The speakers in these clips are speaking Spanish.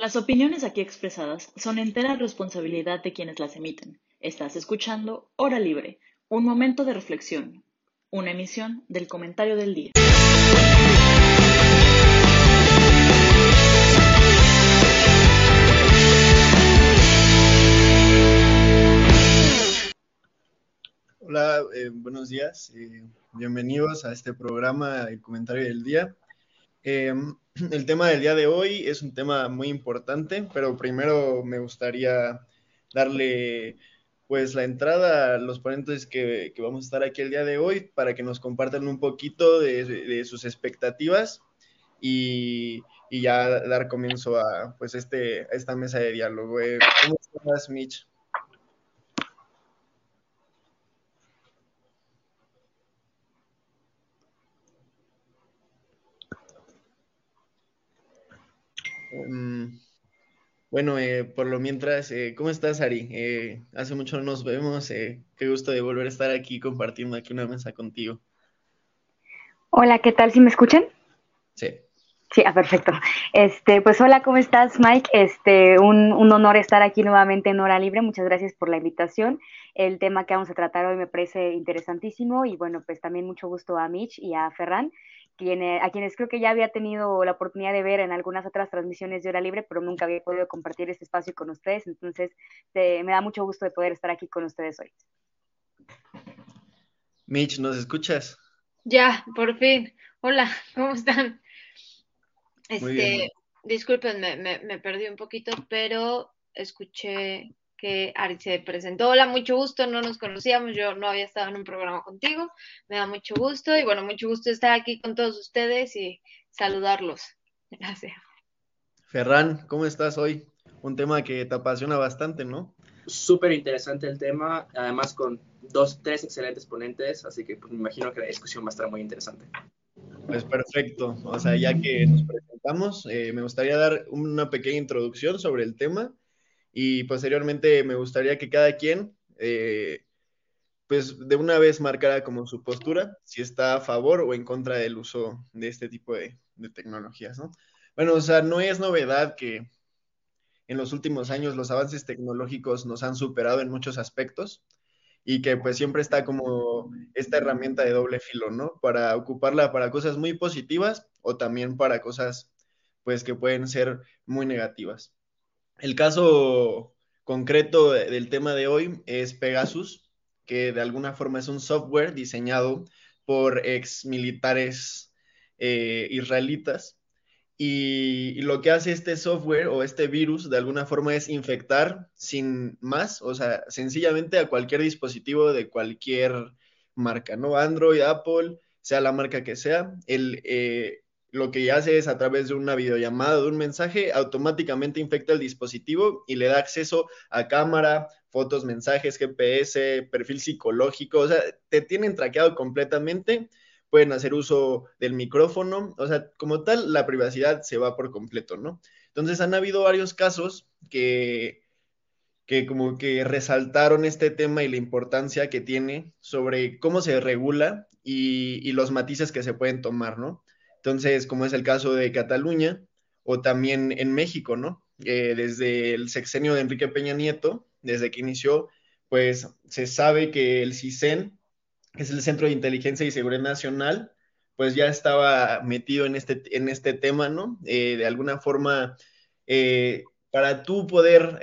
Las opiniones aquí expresadas son entera responsabilidad de quienes las emiten. Estás escuchando Hora Libre, un momento de reflexión, una emisión del comentario del día. Hola, eh, buenos días. eh, bienvenidos a este programa, el comentario del día. Eh, el tema del día de hoy es un tema muy importante, pero primero me gustaría darle pues la entrada a los ponentes que, vamos a estar aquí el día de hoy para que nos compartan un poquito de, sus expectativas y, ya dar comienzo a pues este, esta mesa de diálogo. Eh, ¿Cómo estás, Mitch? Mm, Bueno, eh, por lo mientras, eh, ¿cómo estás, Ari? Eh, hace mucho no nos vemos. eh, qué gusto de volver a estar aquí compartiendo aquí una mesa contigo. Hola, ¿qué tal? ¿Sí me escuchan? Sí. Sí, ah, perfecto. Este, pues hola, ¿cómo estás, Mike? Este, un, un honor estar aquí nuevamente en Hora Libre. Muchas gracias por la invitación. El tema que vamos a tratar hoy me parece interesantísimo y bueno, pues también mucho gusto a Mitch y a Ferran, quien- a quienes creo que ya había tenido la oportunidad de ver en algunas otras transmisiones de Hora Libre, pero nunca había podido compartir este espacio con ustedes. Entonces, te- me da mucho gusto de poder estar aquí con ustedes hoy. Mitch, ¿nos escuchas? Ya, por fin. Hola, ¿cómo están? Muy bien. Este, disculpen, me, me, me perdí un poquito, pero escuché que Ari se presentó. Hola, mucho gusto, no nos conocíamos, yo no había estado en un programa contigo, me da mucho gusto y bueno, mucho gusto estar aquí con todos ustedes y saludarlos. Gracias. Ferran, ¿cómo estás hoy? Un tema que te apasiona bastante, ¿no? Súper interesante el tema, además con dos, tres excelentes ponentes, así que pues, me imagino que la discusión va a estar muy interesante. Pues perfecto. O sea, ya que nos presentamos, eh, me gustaría dar una pequeña introducción sobre el tema y posteriormente me gustaría que cada quien, eh, pues de una vez marcara como su postura, si está a favor o en contra del uso de este tipo de, de tecnologías, ¿no? Bueno, o sea, no es novedad que en los últimos años los avances tecnológicos nos han superado en muchos aspectos y que pues siempre está como esta herramienta de doble filo, ¿no? Para ocuparla para cosas muy positivas o también para cosas pues que pueden ser muy negativas. El caso concreto de- del tema de hoy es Pegasus, que de alguna forma es un software diseñado por ex militares eh, israelitas y, y lo que hace este software o este virus de alguna forma es infectar sin más, o sea, sencillamente a cualquier dispositivo de cualquier marca, ¿no? Android, Apple, sea la marca que sea, el, eh, lo que hace es a través de una videollamada, de un mensaje, automáticamente infecta el dispositivo y le da acceso a cámara, fotos, mensajes, GPS, perfil psicológico, o sea, te tienen traqueado completamente pueden hacer uso del micrófono, o sea, como tal, la privacidad se va por completo, ¿no? Entonces han habido varios casos que, que como que resaltaron este tema y la importancia que tiene sobre cómo se regula y, y los matices que se pueden tomar, ¿no? Entonces, como es el caso de Cataluña o también en México, ¿no? Eh, desde el sexenio de Enrique Peña Nieto, desde que inició, pues se sabe que el CISEN que es el Centro de Inteligencia y Seguridad Nacional, pues ya estaba metido en este, en este tema, ¿no? Eh, de alguna forma, eh, para tú poder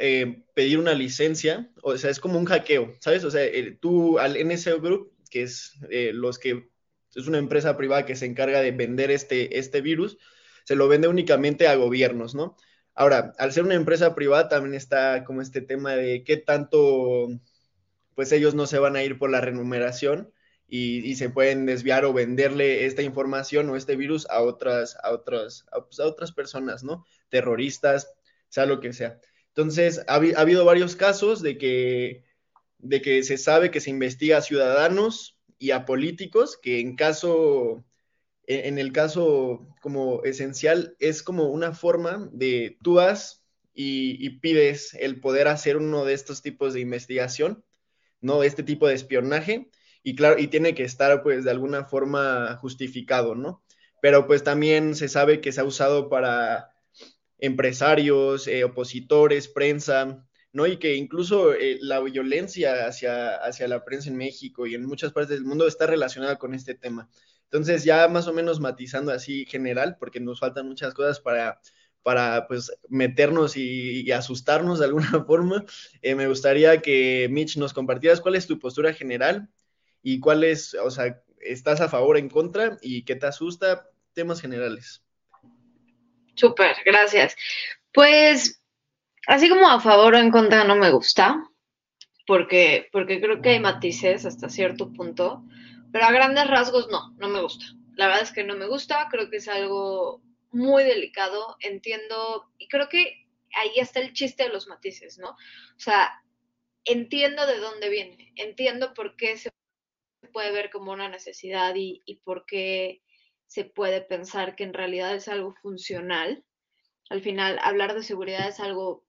pedir una licencia, o sea, es como un hackeo, ¿sabes? O sea, tú al NSO Group, que es los que es una empresa privada que se encarga de vender este, este virus, se lo vende únicamente a gobiernos, ¿no? Ahora, al ser una empresa privada también está como este tema de qué tanto, pues ellos no se van a ir por la remuneración y, y, se pueden desviar o venderle esta información o este virus a otras, a otras, a, pues otras personas, ¿no? Terroristas, sea lo que sea. Entonces, ha, ha, habido varios casos de que, de que se sabe que se investiga a ciudadanos y a políticos que en caso, en el caso como esencial, es como una forma de tú vas y, y pides el poder hacer uno de estos tipos de investigación, ¿no? Este tipo de espionaje y claro, y tiene que estar pues de alguna forma justificado, ¿no? Pero pues también se sabe que se ha usado para, empresarios, eh, opositores, prensa, ¿no? Y que incluso eh, la violencia hacia, hacia la prensa en México y en muchas partes del mundo está relacionada con este tema. Entonces, ya más o menos matizando así general, porque nos faltan muchas cosas para, para pues, meternos y, asustarnos de alguna forma, eh, me gustaría que Mitch nos compartieras cuál es tu postura general y cuál es, o sea, estás a favor, en contra y qué te asusta, temas generales. Súper, gracias. Pues, así como a favor o en contra no me gusta, porque, porque creo que hay matices hasta cierto punto, pero a grandes rasgos no, no me gusta. La verdad es que no me gusta, creo que es algo muy delicado, entiendo, y creo que ahí está el chiste de los matices, ¿no? O sea, entiendo de dónde viene, entiendo por qué se puede ver como una necesidad y, y por qué se puede pensar que en realidad es algo funcional. Al final, hablar de seguridad es algo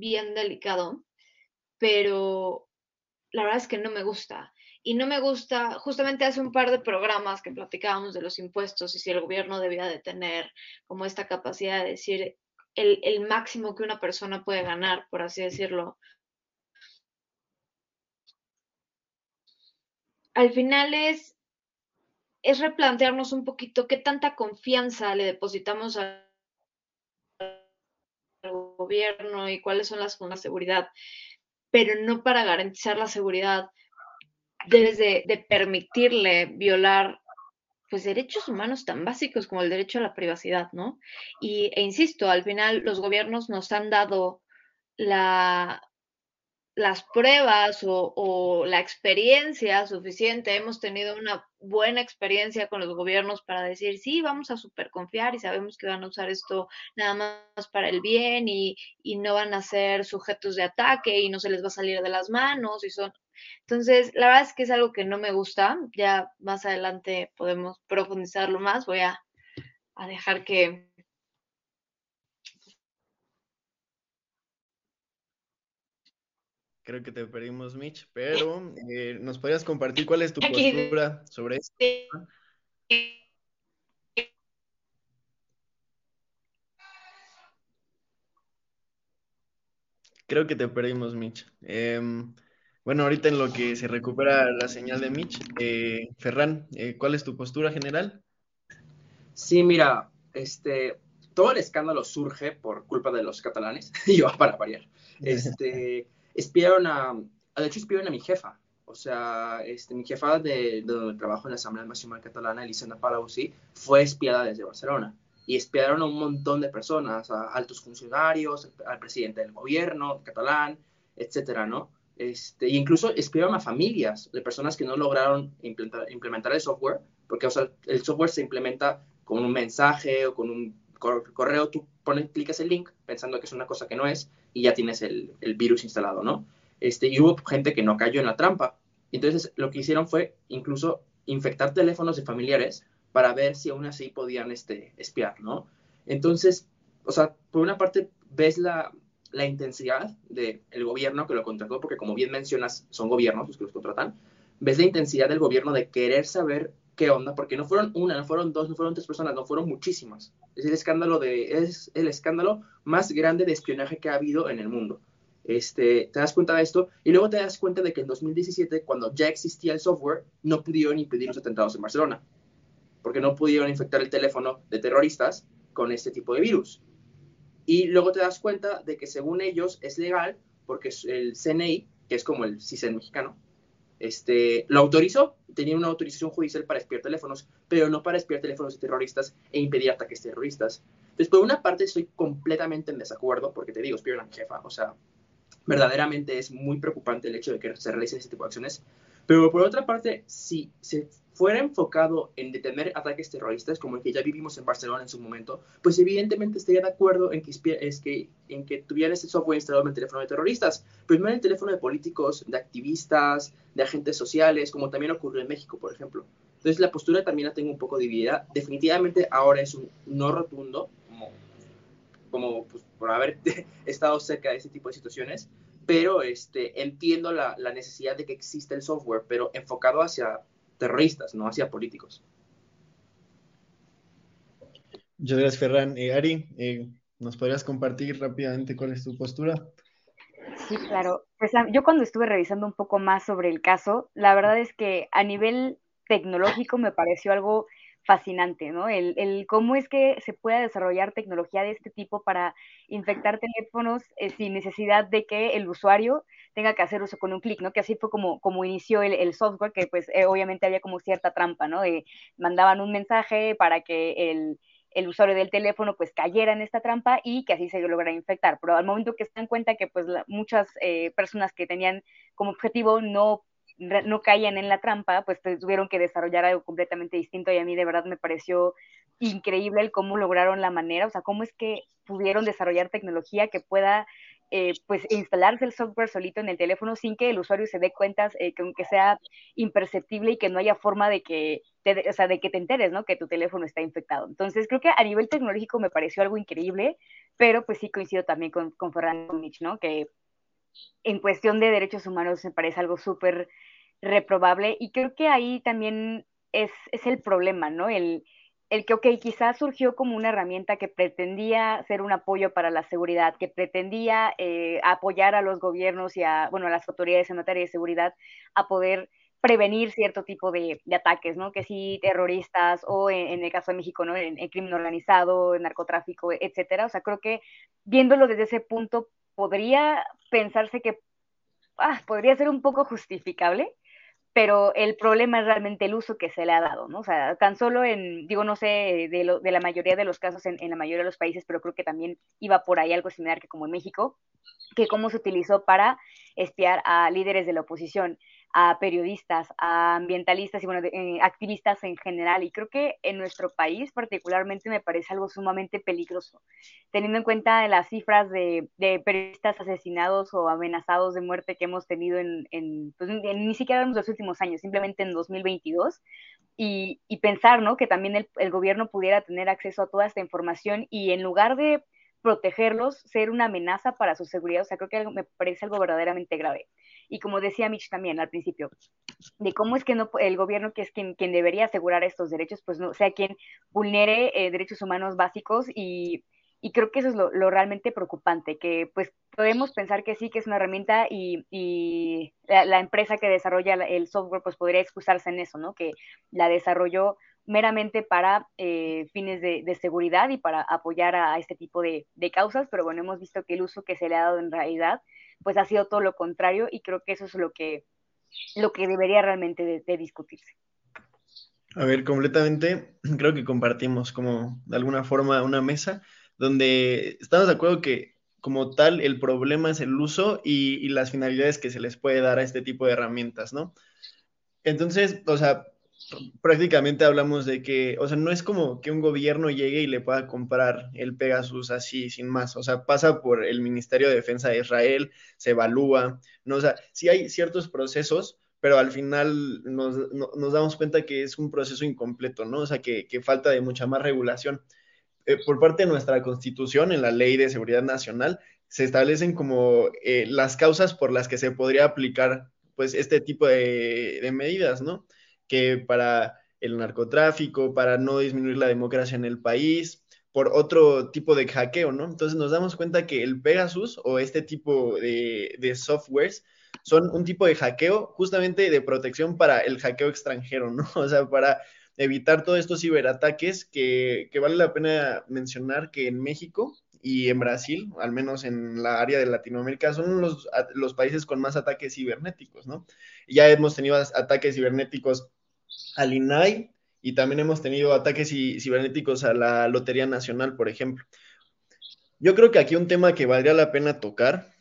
bien delicado, pero la verdad es que no me gusta. Y no me gusta, justamente hace un par de programas que platicábamos de los impuestos y si el gobierno debía de tener como esta capacidad de decir el, máximo que una persona puede ganar, por así decirlo. Al final es es replantearnos un poquito qué tanta confianza le depositamos al gobierno y cuáles son las formas de seguridad, pero no para garantizar la seguridad debes de, permitirle violar pues derechos humanos tan básicos como el derecho a la privacidad, ¿no? Y, e insisto, al final los gobiernos nos han dado la, las pruebas o, la experiencia suficiente, hemos tenido una buena experiencia con los gobiernos para decir, sí, vamos a super confiar y sabemos que van a usar esto nada más para el bien y, y no van a ser sujetos de ataque y no se les va a salir de las manos y son... Entonces, la verdad es que es algo que no me gusta, ya más adelante podemos profundizarlo más, voy a, a dejar que, Creo que te perdimos, Mitch, pero eh, ¿nos podrías compartir cuál es tu postura sobre esto? Creo que te perdimos, Mitch. Em, bueno, ahorita en lo que se recupera la señal de Mitch, eh, Ferran, eh, ¿cuál es tu postura general? Sí, mira, este, todo el escándalo surge por culpa de los catalanes, y yo para variar. Este, espiaron a, de hecho espiaron a mi jefa, o sea, este, mi jefa de, donde trabajo en la Asamblea Nacional Catalana, Elisenda Palausi, fue espiada desde Barcelona. Y espiaron a un montón de personas, a altos funcionarios, al presidente del gobierno catalán, etcétera, ¿no? Este, e incluso espiaron a familias de personas que no lograron implementar, implementar el software, porque el software se implementa con un mensaje o con un correo, tú pones, clicas el link pensando que es una cosa que no es y ya tienes el, el, virus instalado, ¿no? Este, y hubo gente que no cayó en la trampa. Entonces, lo que hicieron fue incluso infectar teléfonos de familiares para ver si aún así podían este, espiar, ¿no? Entonces, o sea, por una parte ves la, la intensidad del gobierno que lo contrató, porque como bien mencionas, son gobiernos los que los contratan, ves la intensidad del gobierno de querer saber qué onda, porque no fueron una, no fueron dos, no fueron tres personas, no fueron muchísimas. Es el escándalo de, es el escándalo más grande de espionaje que ha habido en el mundo. Este, te das cuenta de esto y luego te das cuenta de que en 2017, cuando ya existía el software, no pudieron impedir los atentados en Barcelona, porque no pudieron infectar el teléfono de terroristas con este tipo de virus. Y luego te das cuenta de que según ellos es legal, porque el CNI, que es como el CISEN mexicano, este, lo autorizó, tenía una autorización judicial para espiar teléfonos, pero no para espiar teléfonos de terroristas e impedir ataques terroristas. Entonces, por una parte estoy completamente en desacuerdo, porque te digo, espionan a mi jefa, o sea, verdaderamente es muy preocupante el hecho de que se realicen ese tipo de acciones, pero por otra parte, si se fuera enfocado en detener ataques terroristas, como el que ya vivimos en Barcelona en su momento, pues evidentemente estaría de acuerdo en que, es que, en que tuvieran ese software instalado en el teléfono de terroristas, no en el teléfono de políticos, de activistas, de agentes sociales, como también ocurrió en México, por ejemplo. Entonces la postura también la tengo un poco dividida. Definitivamente ahora es un no rotundo, como, como pues, por haber estado cerca de ese tipo de situaciones, pero este, entiendo la, la necesidad de que exista el software, pero enfocado hacia terroristas, no hacia políticos. Muchas gracias, Ferran. Eh, Ari, eh, ¿Nos podrías compartir rápidamente cuál es tu postura? Sí, claro. Pues yo cuando estuve revisando un poco más sobre el caso, la verdad es que a nivel tecnológico me pareció algo fascinante, ¿no? El, el, cómo es que se puede desarrollar tecnología de este tipo para infectar teléfonos eh, sin necesidad de que el usuario tenga que hacer uso con un clic, ¿no? Que así fue como, como inició el, software, que pues eh, obviamente había como cierta trampa, ¿no? De, mandaban un mensaje para que el, el usuario del teléfono pues cayera en esta trampa y que así se lograra infectar. Pero al momento que se dan cuenta que pues muchas eh, personas que tenían como objetivo no no caían en la trampa, pues tuvieron que desarrollar algo completamente distinto y a mí de verdad me pareció increíble el cómo lograron la manera, o sea, cómo es que pudieron desarrollar tecnología que pueda eh, pues instalarse el software solito en el teléfono sin que el usuario se dé cuenta, eh, que aunque sea imperceptible y que no haya forma de que, te, o sea, de que te enteres, ¿no? Que tu teléfono está infectado. Entonces, creo que a nivel tecnológico me pareció algo increíble, pero pues sí coincido también con, con Fernando Mitch, ¿no? Que en cuestión de derechos humanos me parece algo súper reprobable y creo que ahí también es, es el problema, ¿no? El, el que, ok, quizás surgió como una herramienta que pretendía ser un apoyo para la seguridad, que pretendía eh, apoyar a los gobiernos y a, bueno, a las autoridades en materia de seguridad a poder prevenir cierto tipo de, ataques, ¿no? Que si terroristas o en, el caso de México, ¿no? En, crimen organizado, en narcotráfico, etcétera. O sea, creo que viéndolo desde ese punto podría pensarse que ah, podría ser un poco justificable, pero el problema es realmente el uso que se le ha dado, ¿no? O sea, tan solo en, digo, no sé de, lo, de la mayoría de los casos en, en, la mayoría de los países, pero creo que también iba por ahí algo similar que como en México, que cómo se utilizó para espiar a líderes de la oposición a periodistas, a ambientalistas y bueno, eh, activistas en general. Y creo que en nuestro país particularmente me parece algo sumamente peligroso, teniendo en cuenta las cifras de, periodistas asesinados o amenazados de muerte que hemos tenido en, en, pues, ni siquiera en los últimos años, simplemente en 2022. Y, y pensar, ¿no? Que también el, el gobierno pudiera tener acceso a toda esta información y en lugar de protegerlos, ser una amenaza para su seguridad. O sea, creo que me parece algo verdaderamente grave y como decía Mitch también al principio, de cómo es que no el gobierno, que es quien, quien debería asegurar estos derechos, pues no sea quien vulnere eh, derechos humanos básicos y, y, creo que eso es lo, lo, realmente preocupante, que pues podemos pensar que sí, que es una herramienta y, y la, la, empresa que desarrolla el software pues podría excusarse en eso, ¿no? Que la desarrolló meramente para eh, fines de, seguridad y para apoyar a, este tipo de, causas, pero bueno, hemos visto que el uso que se le ha dado en realidad pues ha sido todo lo contrario y creo que eso es lo que, lo que debería realmente de, discutirse. A ver, completamente, creo que compartimos como de alguna forma una mesa donde estamos de acuerdo que como tal el problema es el uso y las finalidades que se les puede dar a este tipo de herramientas, ¿no? Entonces, o sea, prácticamente hablamos de que, o sea, no es como que un gobierno llegue y le pueda comprar el Pegasus así, sin más, o sea, pasa por el Ministerio de Defensa de Israel, se evalúa, ¿no? O sea, sí hay ciertos procesos, pero al final nos, nos damos cuenta que es un proceso incompleto, ¿no? O sea, que, que falta de mucha más regulación. Eh, por parte de nuestra Constitución, en la Ley de Seguridad Nacional, se establecen como eh, las causas por las que se podría aplicar, pues, este tipo de, de medidas, ¿no? Que para el narcotráfico, para no disminuir la democracia en el país, por otro tipo de hackeo, ¿no? Entonces nos damos cuenta que el Pegasus o este tipo de, softwares son un tipo de hackeo justamente de protección para el hackeo extranjero, ¿no? O sea, para evitar todos estos ciberataques que, que vale la pena mencionar que en México y en Brasil, al menos en la área de Latinoamérica, son los, los países con más ataques cibernéticos, ¿no? Ya hemos tenido ataques cibernéticos al INAI y también hemos tenido ataques cibernéticos a la Lotería Nacional, por ejemplo. Yo creo que aquí un tema que valdría la pena tocar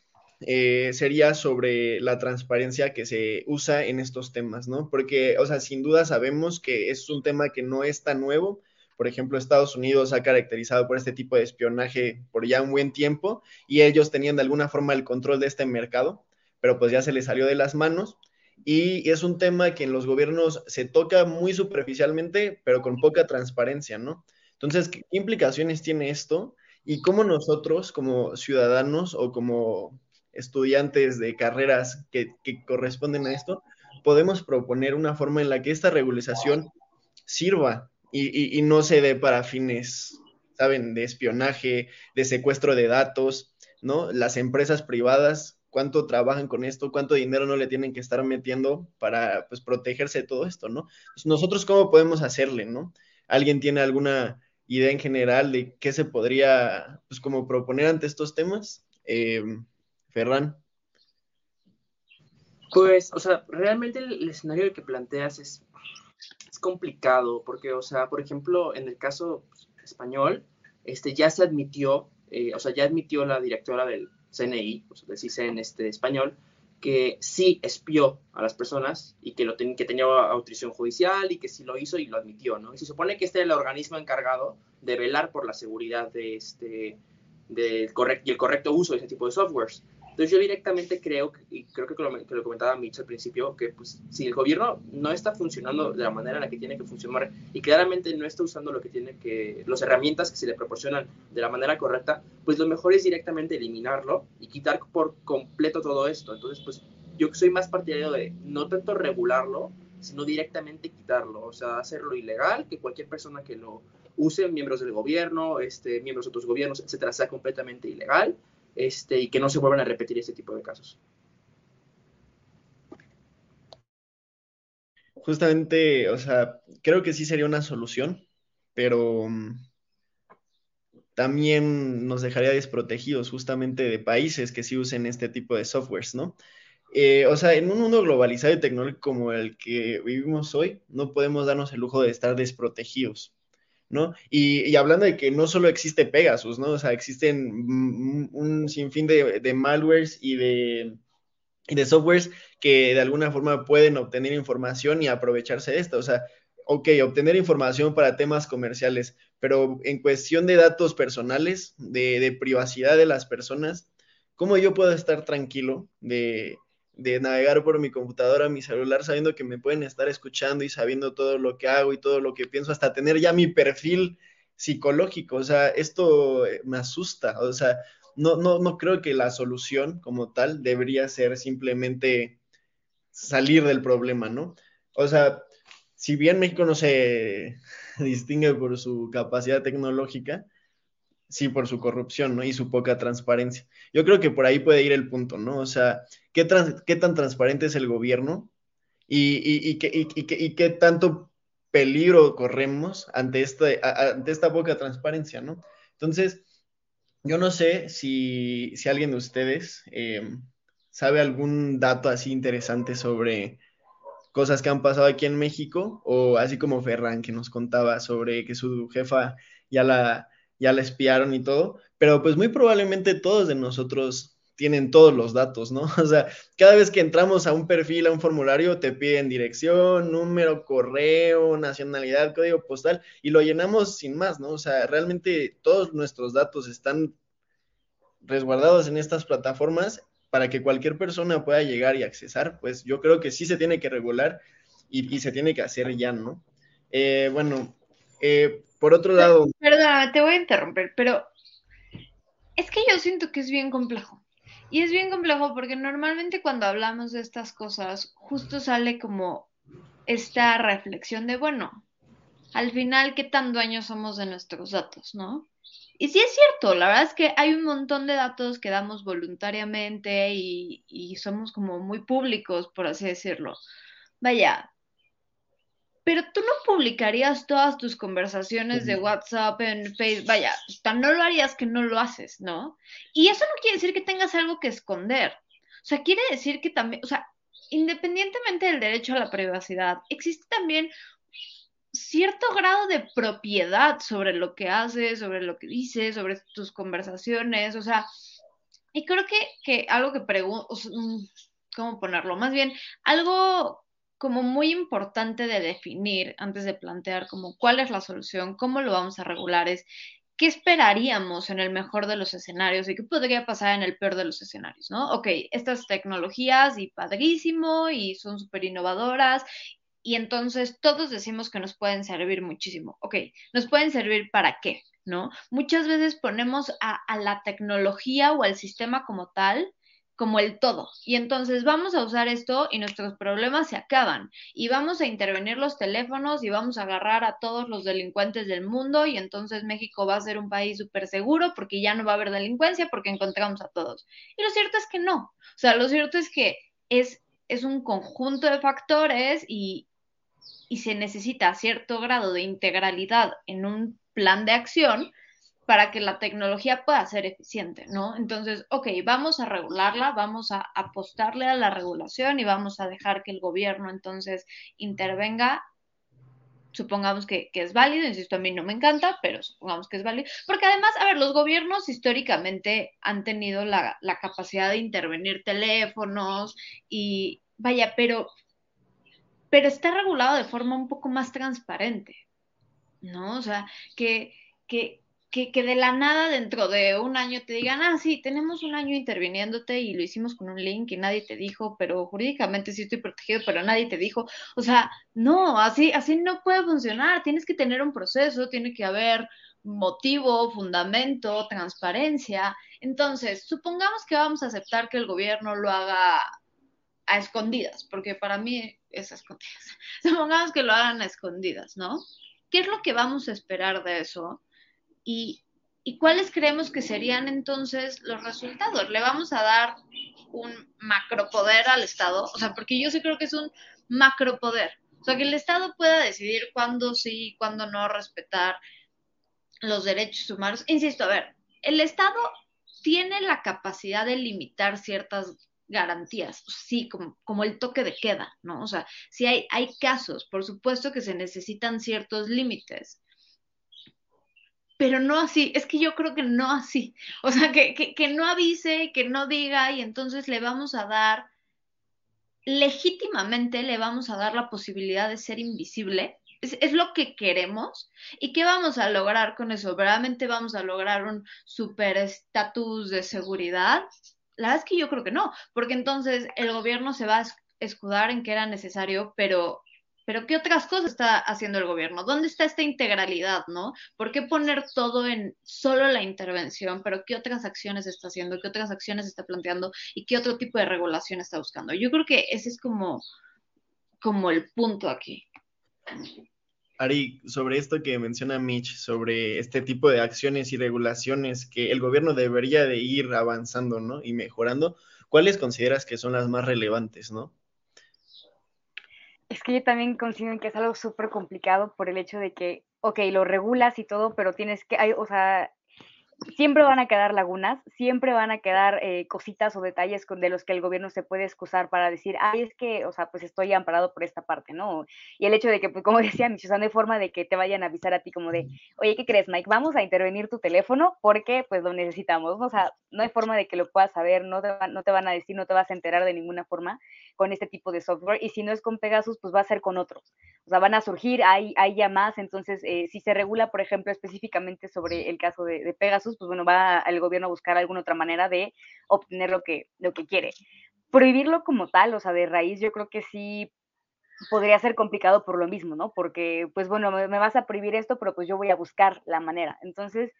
eh, sería sobre la transparencia que se usa en estos temas, ¿no? Porque, o sea, sin duda sabemos que es un tema que no es tan nuevo. Por ejemplo, Estados Unidos ha caracterizado por este tipo de espionaje por ya un buen tiempo y ellos tenían de alguna forma el control de este mercado, pero pues ya se les salió de las manos y es un tema que en los gobiernos se toca muy superficialmente, pero con poca transparencia, ¿no? Entonces, ¿qué implicaciones tiene esto? Y cómo nosotros, como ciudadanos o como estudiantes de carreras que, corresponden a esto, podemos proponer una forma en la que esta regularización sirva y, y no se dé para fines saben de espionaje, de secuestro de datos, ¿no? Las empresas privadas, cuánto trabajan con esto, cuánto dinero no le tienen que estar metiendo para, pues, protegerse de todo esto, ¿no? Pues, nosotros, ¿cómo podemos hacerle, ¿no? ¿Alguien tiene alguna idea en general de qué se podría, pues, como proponer ante estos temas? Eh, Ferran. Pues, o sea, realmente el, escenario que planteas es, complicado, porque, o sea, por ejemplo, en el caso español, este, ya se admitió, eh, o sea, ya admitió la directora del CNI, o sea, del CISEN este, español, que sí espió a las personas y que, lo que tenía autorización judicial y que sí lo hizo y lo admitió, ¿no? Y se supone que este es el organismo encargado de velar por la seguridad de este, del correcto, y el correcto uso de ese tipo de softwares. Entonces yo directamente creo, y creo que lo, comentaba Mitch al principio, que pues, si el gobierno no está funcionando de la manera en la que tiene que funcionar y claramente no está usando lo que tiene que, las herramientas que se le proporcionan de la manera correcta, pues lo mejor es directamente eliminarlo y quitar por completo todo esto. Entonces, pues yo soy más partidario de no tanto regularlo, sino directamente quitarlo, o sea, hacerlo ilegal, que cualquier persona que lo use, miembros del gobierno, este, miembros de otros gobiernos, etcétera, sea completamente ilegal este, y que no se vuelvan a repetir este tipo de casos. Justamente, o sea, creo que sí sería una solución, pero mm, también nos dejaría desprotegidos justamente de países que sí usen este tipo de softwares, ¿no? Eh, o sea, en un mundo globalizado y tecnológico como el que vivimos hoy, no podemos darnos el lujo de estar desprotegidos. Y, hablando de que no solo existe Pegasus, ¿no? O sea, existen un sinfín de, de malwares y de, softwares que de alguna forma pueden obtener información y aprovecharse de esto. O sea, ok, obtener información para temas comerciales, pero en cuestión de datos personales, de, de privacidad de las personas, ¿cómo yo puedo estar tranquilo de, de navegar por mi computadora, mi celular, sabiendo que me pueden estar escuchando y sabiendo todo lo que hago y todo lo que pienso, hasta tener ya mi perfil psicológico. O sea, esto eh, me asusta. O sea, no, no, no creo que la solución como tal debería ser simplemente salir del problema, ¿no? O sea, si bien México no se distingue por su capacidad tecnológica, sí por su corrupción, ¿no? Y su poca transparencia. Yo creo que por ahí puede ir el punto, ¿no? O sea, ¿qué, tan transparente es el gobierno y, qué, tanto peligro corremos ante, este, ante esta poca transparencia, ¿no? Entonces, yo no sé si, alguien de ustedes em, sabe algún dato así interesante sobre cosas que han pasado aquí en México, o así como Ferran que nos contaba sobre que su jefa ya la ya la espiaron y todo, pero pues muy probablemente todos de nosotros tienen todos los datos, ¿no? O sea, cada vez que entramos a un perfil, a un formulario, te piden dirección, número, correo, nacionalidad, código postal, y lo llenamos sin más, ¿no? O sea, realmente todos nuestros datos están resguardados en estas plataformas para que cualquier persona pueda llegar y accesar, pues yo creo que sí se tiene que regular y, se tiene que hacer ya, ¿no? Eh, bueno, eh, por otro lado. Perdón, te voy a interrumper, pero es que yo siento que es bien complejo. Y es bien complejo porque normalmente cuando hablamos de estas cosas, justo sale como esta reflexión de, bueno, al final, ¿qué tan dueños somos de nuestros datos, no? Y sí es cierto, la verdad es que hay un montón de datos que damos voluntariamente y, y somos como muy públicos, por así decirlo. Vaya, pero tú no publicarías todas tus conversaciones de WhatsApp en Facebook, vaya, tan no lo harías que no lo haces, ¿no? Y eso no quiere decir que tengas algo que esconder. O sea, quiere decir que también, o sea, independientemente del derecho a la privacidad, existe también cierto grado de propiedad sobre lo que haces, sobre lo que dices, sobre tus conversaciones, o sea, y creo que, que algo que pregunto, mm, ¿cómo ponerlo? Más bien, algo como muy importante de definir antes de plantear como cuál es la solución, cómo lo vamos a regular, es qué esperaríamos en el mejor de los escenarios y qué podría pasar en el peor de los escenarios, ¿no? Ok, estas tecnologías y padrísimo y son súper innovadoras y entonces todos decimos que nos pueden servir muchísimo. Ok, ¿nos pueden servir para qué? ¿No? Muchas veces ponemos a, a la tecnología o al sistema como tal como el todo. Y entonces vamos a usar esto y nuestros problemas se acaban. Y vamos a intervenir los teléfonos y vamos a agarrar a todos los delincuentes del mundo y entonces México va a ser un país súper seguro porque ya no va a haber delincuencia porque encontramos a todos. Y lo cierto es que no. O sea, lo cierto es que es, es un conjunto de factores y, y se necesita cierto grado de integralidad en un plan de acción para que la tecnología pueda ser eficiente, ¿no? Entonces, ok, vamos a regularla, vamos a apostarle a la regulación y vamos a dejar que el gobierno entonces intervenga. Supongamos que, es válido, insisto, a mí no me encanta, pero supongamos que es válido, porque además, a ver, los gobiernos históricamente han tenido la, la capacidad de intervenir teléfonos y vaya, pero, pero está regulado de forma un poco más transparente, ¿no? O sea, que, que, que, de la nada dentro de un año te digan, ah, sí, tenemos un año interviniéndote y lo hicimos con un link y nadie te dijo, pero jurídicamente sí estoy protegido, pero nadie te dijo. O sea, no, así, así no puede funcionar. Tienes que tener un proceso, tiene que haber motivo, fundamento, transparencia. Entonces, supongamos que vamos a aceptar que el gobierno lo haga a escondidas, porque para mí es a escondidas. Supongamos que lo hagan a escondidas, ¿no? ¿Qué es lo que vamos a esperar de eso? Y, cuáles creemos que serían entonces los resultados. Le vamos a dar un macropoder al Estado, o sea, porque yo sí creo que es un macropoder. O sea, que el Estado pueda decidir cuándo sí, cuándo no respetar los derechos humanos. Insisto, a ver, el Estado tiene la capacidad de limitar ciertas garantías, sí, como, el toque de queda, ¿no? O sea, si hay, hay casos, por supuesto que se necesitan ciertos límites, pero no así, es que yo creo que no así, o sea, que, que, no avise, que no diga y entonces le vamos a dar, legítimamente le vamos a dar la posibilidad de ser invisible, es, es, lo que queremos. ¿Y qué vamos a lograr con eso? ¿Verdaderamente vamos a lograr un super estatus de seguridad? La verdad es que yo creo que no, porque entonces el gobierno se va a escudar en que era necesario, pero pero ¿qué otras cosas está haciendo el gobierno? ¿Dónde está esta integralidad, no? ¿Por qué poner todo en solo la intervención? Pero ¿qué otras acciones está haciendo? ¿Qué otras acciones está planteando? ¿Y qué otro tipo de regulación está buscando? Yo creo que ese es como, como el punto aquí. Ari, sobre esto que menciona Mitch, sobre este tipo de acciones y regulaciones que el gobierno debería de ir avanzando, ¿no? Y mejorando, ¿cuáles consideras que son las más relevantes, ¿no? Es que yo también considero que es algo súper complicado por el hecho de que, ok, lo regulas y todo, pero tienes que, hay, o sea, siempre van a quedar lagunas, siempre van a quedar eh, cositas o detalles con, de los que el gobierno se puede excusar para decir, ay, es que, o sea, pues estoy amparado por esta parte, ¿no? Y el hecho de que, pues, como decía Micho, no hay forma de que te vayan a avisar a ti como de, oye, ¿qué crees, Mike? Vamos a intervenir tu teléfono porque, pues, lo necesitamos, O sea, no hay forma de que lo puedas saber, no te, no te van a decir, no te vas a enterar de ninguna forma con este tipo de software, y si no es con Pegasus, pues va a ser con otros. O sea, van a surgir, hay, hay ya más, entonces, eh, si se regula, por ejemplo, específicamente sobre el caso de, de Pegasus, pues bueno, va el gobierno a buscar alguna otra manera de obtener lo que, lo que quiere. Prohibirlo como tal, o sea, de raíz, yo creo que sí podría ser complicado por lo mismo, ¿no? Porque, pues bueno, me, vas a prohibir esto, pero pues yo voy a buscar la manera. Entonces,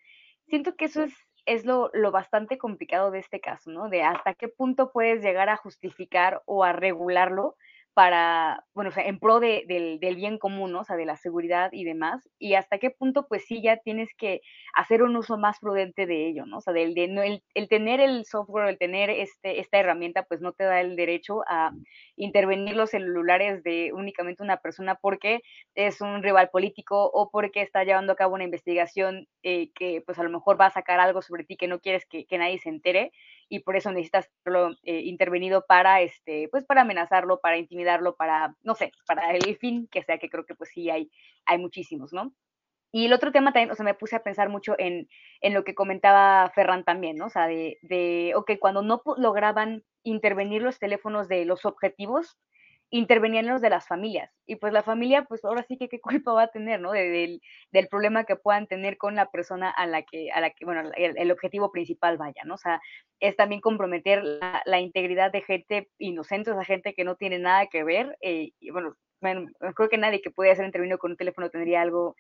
siento que eso es, es lo, lo, bastante complicado de este caso, ¿no? De hasta qué punto puedes llegar a justificar o a regularlo para, bueno, o sea, en pro de, del, del, bien común. O sea, de la seguridad y demás, y hasta qué punto, pues sí, ya tienes que hacer un uso más prudente de ello, ¿no? O sea, del, de, no, el, el, tener el software, el tener este, esta herramienta, pues no te da el derecho a intervenir los celulares de únicamente una persona porque es un rival político o porque está llevando a cabo una investigación eh, que, pues a lo mejor va a sacar algo sobre ti que no quieres que nadie se entere, y por eso necesitas hacerlo eh, intervenido para, este, pues para amenazarlo, para intimidarlo, para, no sé, para el fin que sea, que creo que pues sí hay, hay muchísimos, ¿no? Y el otro tema también, o sea, me puse a pensar mucho en, en lo que comentaba Ferran también, ¿no? O sea, de, de, ok, cuando no lograban intervenir los teléfonos de los objetivos, intervenían los de las familias. Y pues la familia, pues ahora sí que qué culpa va a tener, ¿no? del, del, problema que puedan tener con la persona a la que, a la que bueno, el, objetivo principal vaya, ¿no? O sea, es también comprometer la, integridad de gente inocente, o sea, gente que no tiene nada que ver. Eh, y bueno, bueno, creo que nadie que pudiera ser intervenido con un teléfono tendría algo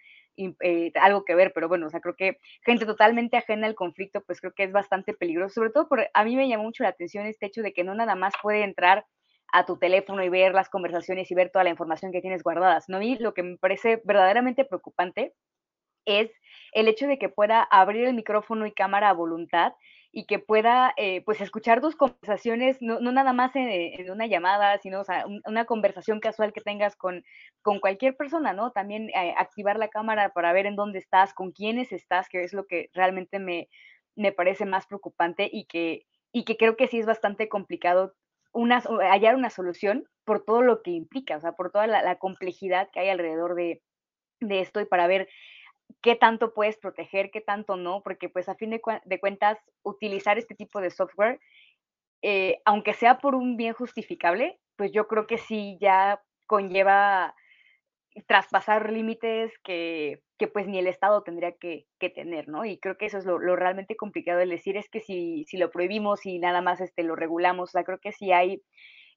eh, algo que ver, pero bueno, o sea, creo que gente totalmente ajena al conflicto, pues creo que es bastante peligroso, sobre todo por, a mí me llamó mucho la atención este hecho de que no nada más puede entrar a tu teléfono y ver las conversaciones y ver toda la información que tienes guardadas, ¿no? Y lo que me parece verdaderamente preocupante es el hecho de que pueda abrir el micrófono y cámara a voluntad y que pueda eh, pues escuchar tus conversaciones, no, nada más en, una llamada, sino una conversación casual que tengas con, con cualquier persona, ¿no? También eh, activar la cámara para ver en dónde estás, con quiénes estás, que es lo que realmente me, me parece más preocupante y que, y que creo que sí es bastante complicado una, hallar una solución por todo lo que implica, o sea, por toda la, complejidad que hay alrededor de, de esto y para ver qué tanto puedes proteger, qué tanto no, porque pues a fin de, cuentas utilizar este tipo de software, eh, aunque sea por un bien justificable, pues yo creo que sí ya conlleva traspasar límites que, que, pues ni el Estado tendría que, que, tener, ¿no? Y creo que eso es lo, lo, realmente complicado de decir, es que si, si lo prohibimos y nada más este, lo regulamos, o sea, creo que sí hay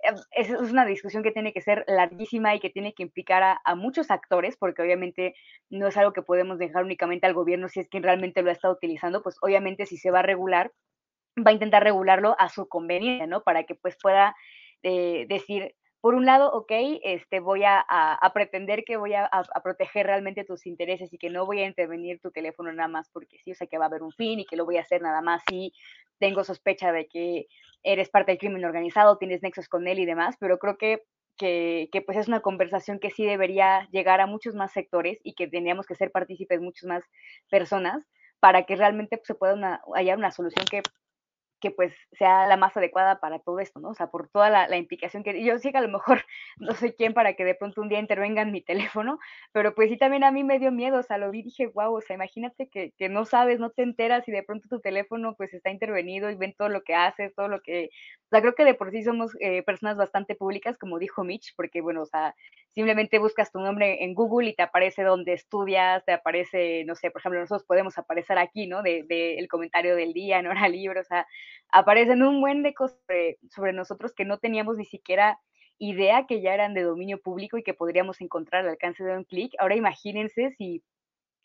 Em, es, una discusión que tiene que ser larguísima y que tiene que implicar a, muchos actores, porque obviamente no es algo que podemos dejar únicamente al gobierno si es quien realmente lo ha estado utilizando, pues obviamente si se va a regular, va a intentar regularlo a su conveniencia, ¿no? Para que pues pueda eh, decir, por un lado, ok, este, voy a, pretender que voy a, proteger realmente tus intereses y que no voy a intervenir tu teléfono nada más porque sí, o sé que va a haber un fin y que lo voy a hacer nada más si tengo sospecha de que eres parte del crimen organizado, tienes nexos con él y demás, pero creo que, que, pues es una conversación que sí debería llegar a muchos más sectores y que tendríamos que ser partícipes muchas más personas para que realmente se pueda hallar una solución que que pues sea la más adecuada para todo esto, ¿no? O sea, por toda la, implicación que yo sé que a lo mejor no soy quien para que de pronto un día intervenga en mi teléfono, pero pues sí también a mí me dio miedo, o sea, lo vi y dije, wow, o sea, imagínate que, que, no sabes, no te enteras y de pronto tu teléfono pues está intervenido y ven todo lo que haces, todo lo que, o sea, creo que de por sí somos eh, personas bastante públicas, como dijo Mitch, porque bueno, o sea, simplemente buscas tu nombre en Google y te aparece donde estudias, te aparece, no sé, por ejemplo, nosotros podemos aparecer aquí, ¿no? De, de el comentario del día en hora libre, o sea, aparecen un buen de cosas sobre, nosotros que no teníamos ni siquiera idea que ya eran de dominio público y que podríamos encontrar al alcance de un clic. Ahora imagínense si,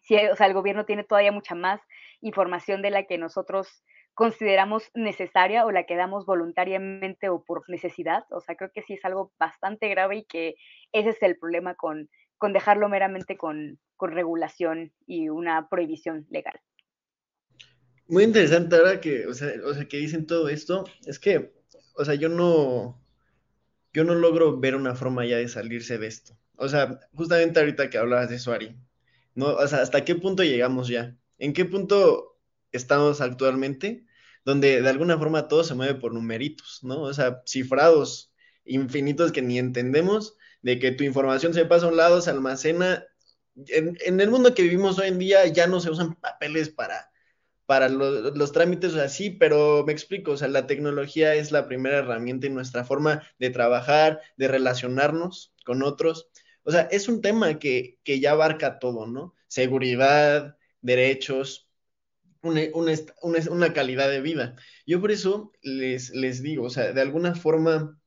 si o sea, el gobierno tiene todavía mucha más información de la que nosotros consideramos necesaria o la que damos voluntariamente o por necesidad. O sea, creo que sí es algo bastante grave y que ese es el problema con, con dejarlo meramente con, con regulación y una prohibición legal. Muy interesante ahora que, o sea, o sea, que dicen todo esto, es que, o sea, yo no, yo no logro ver una forma ya de salirse de esto. O sea, justamente ahorita que hablabas de Suari, ¿no? O sea, ¿hasta qué punto llegamos ya? ¿En qué punto estamos actualmente? Donde de alguna forma todo se mueve por numeritos, ¿no? O sea, cifrados infinitos que ni entendemos, de que tu información se pasa a un lado, se almacena. En, en el mundo que vivimos hoy en día ya no se usan papeles para para los trámites, o sea, sí, pero me explico, o sea, la tecnología es la primera herramienta en nuestra forma de trabajar, de relacionarnos con otros. O sea, es un tema que, que ya abarca todo, ¿no? Seguridad, derechos, una, una, una, calidad de vida. Yo por eso les, les digo, o sea, de alguna forma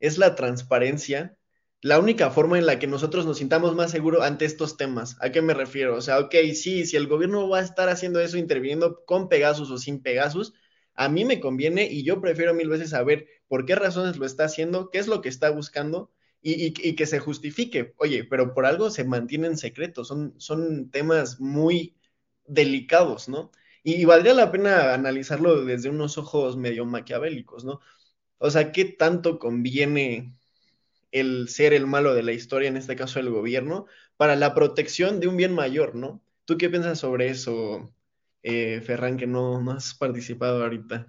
es la transparencia la única forma en la que nosotros nos sintamos más seguros ante estos temas. ¿A qué me refiero? O sea, ok, sí, si el gobierno va a estar haciendo eso, interviniendo con Pegasus o sin Pegasus, a mí me conviene y yo prefiero mil veces saber por qué razones lo está haciendo, qué es lo que está buscando y, que se justifique. Oye, pero por algo se mantienen secretos, son, son temas muy delicados, ¿no? Y, valdría la pena analizarlo desde unos ojos medio maquiavélicos, ¿no? O sea, ¿qué tanto conviene el ser el malo de la historia, en este caso el gobierno, para la protección de un bien mayor, ¿no? ¿Tú qué piensas sobre eso, eh, Ferran, que no, has participado ahorita?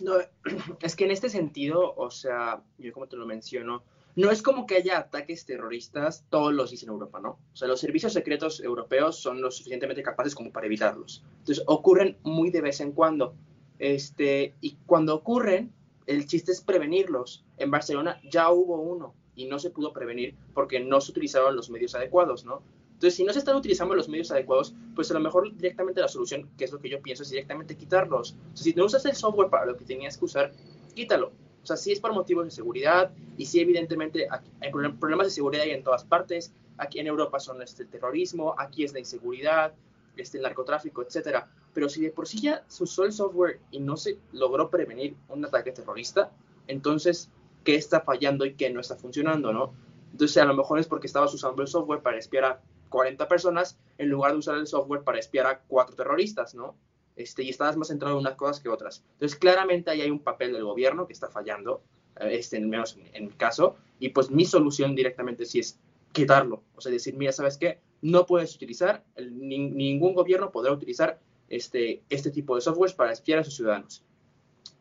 No, es que en este sentido, o sea, yo como te lo menciono, no es como que haya ataques terroristas todos los días en Europa, ¿no? O sea, los servicios secretos europeos son lo suficientemente capaces como para evitarlos. Entonces, ocurren muy de vez en cuando. Este, y cuando ocurren, el chiste es prevenirlos. En Barcelona ya hubo uno y no se pudo prevenir porque no se utilizaron los medios adecuados, ¿no? Entonces, si no se están utilizando los medios adecuados, pues a lo mejor directamente la solución, que es lo que yo pienso, es directamente quitarlos. O sea, si no usas el software para lo que tenías que usar, quítalo. O sea, sí es por motivos de seguridad y sí evidentemente hay problemas de seguridad hay en todas partes. Aquí en Europa son este, el terrorismo, aquí es la inseguridad, este, el narcotráfico, etcétera. Pero si de por sí ya se usó el software y no se logró prevenir un ataque terrorista, entonces, ¿qué está fallando y qué no está funcionando, no? Entonces, a lo mejor es porque estabas usando el software para espiar a 40 personas en lugar de usar el software para espiar a cuatro terroristas, ¿no? Este, y estabas más centrado en unas cosas que otras. Entonces, claramente ahí hay un papel del gobierno que está fallando, eh, este, en menos en, mi caso, y pues mi solución directamente sí es quitarlo, o sea, decir, mira, ¿sabes qué? No puedes utilizar, ningún gobierno podrá utilizar este, este tipo de softwares para espiar a sus ciudadanos.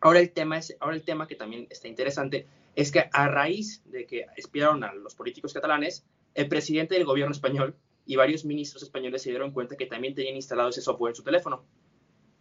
Ahora el, tema es, ahora el tema que también está interesante es que a raíz de que espiaron a los políticos catalanes, el presidente del gobierno español y varios ministros españoles se dieron cuenta que también tenían instalado ese software en su teléfono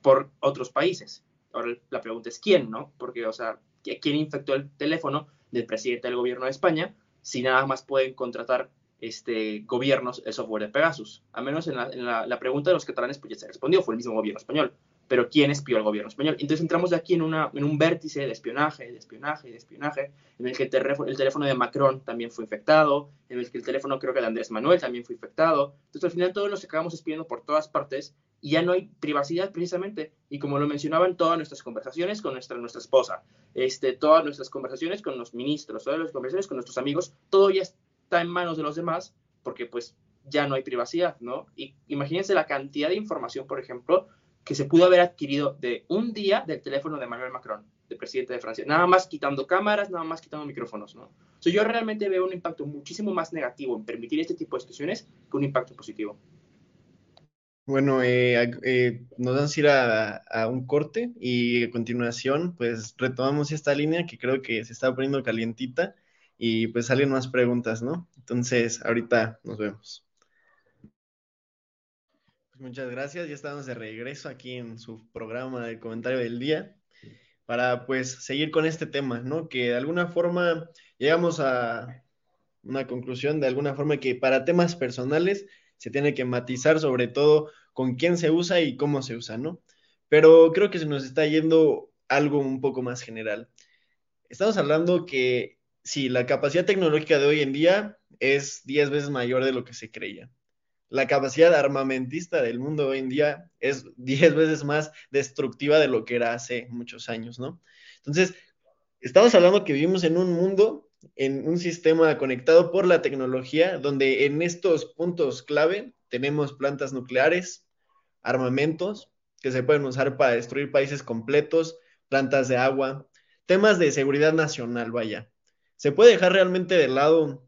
por otros países. Ahora la pregunta es quién, ¿no? Porque, o sea, ¿quién infectó el teléfono del presidente del gobierno de España si nada más pueden contratar este, gobiernos el software de Pegasus? A menos en la, pregunta de los catalanes, pues ya se respondió, fue el mismo gobierno español pero ¿quién espió al gobierno español? Entonces entramos aquí en, un vértice de espionaje, de espionaje, de espionaje, en el que el, el, teléfono de Macron también fue infectado, en el que el teléfono creo que de Andrés Manuel también fue infectado. Entonces al final todos nos acabamos espiando por todas partes y ya no hay privacidad precisamente. Y como lo mencionaban, todas nuestras conversaciones con nuestra, nuestra esposa, este, todas nuestras conversaciones con los ministros, todas las conversaciones con nuestros amigos, todo ya está en manos de los demás porque pues ya no hay privacidad, ¿no? Y imagínense la cantidad de información, por ejemplo, que se pudo haber adquirido de un día del teléfono de Emmanuel Macron, del presidente de Francia, nada más quitando cámaras, nada más quitando micrófonos, ¿no? So, yo realmente veo un impacto muchísimo más negativo en permitir este tipo de situaciones que un impacto positivo. Bueno, eh, eh, nos vamos a ir a, un corte y a continuación, pues retomamos esta línea que creo que se está poniendo calientita y pues salen más preguntas, ¿no? Entonces, ahorita nos vemos. Pues muchas gracias, ya estamos de regreso aquí en su programa de comentario del día para pues seguir con este tema, ¿no? Que de alguna forma llegamos a una conclusión de alguna forma que para temas personales se tiene que matizar sobre todo con quién se usa y cómo se usa, ¿no? Pero creo que se nos está yendo algo un poco más general. Estamos hablando que si la capacidad tecnológica de hoy en día es 10 veces mayor de lo que se creía la capacidad armamentista del mundo hoy en día es 10 veces más destructiva de lo que era hace muchos años, ¿no? Entonces, estamos hablando que vivimos en un mundo, en un sistema conectado por la tecnología, donde en estos puntos clave tenemos plantas nucleares, armamentos que se pueden usar para destruir países completos, plantas de agua, temas de seguridad nacional, vaya. ¿Se puede dejar realmente de lado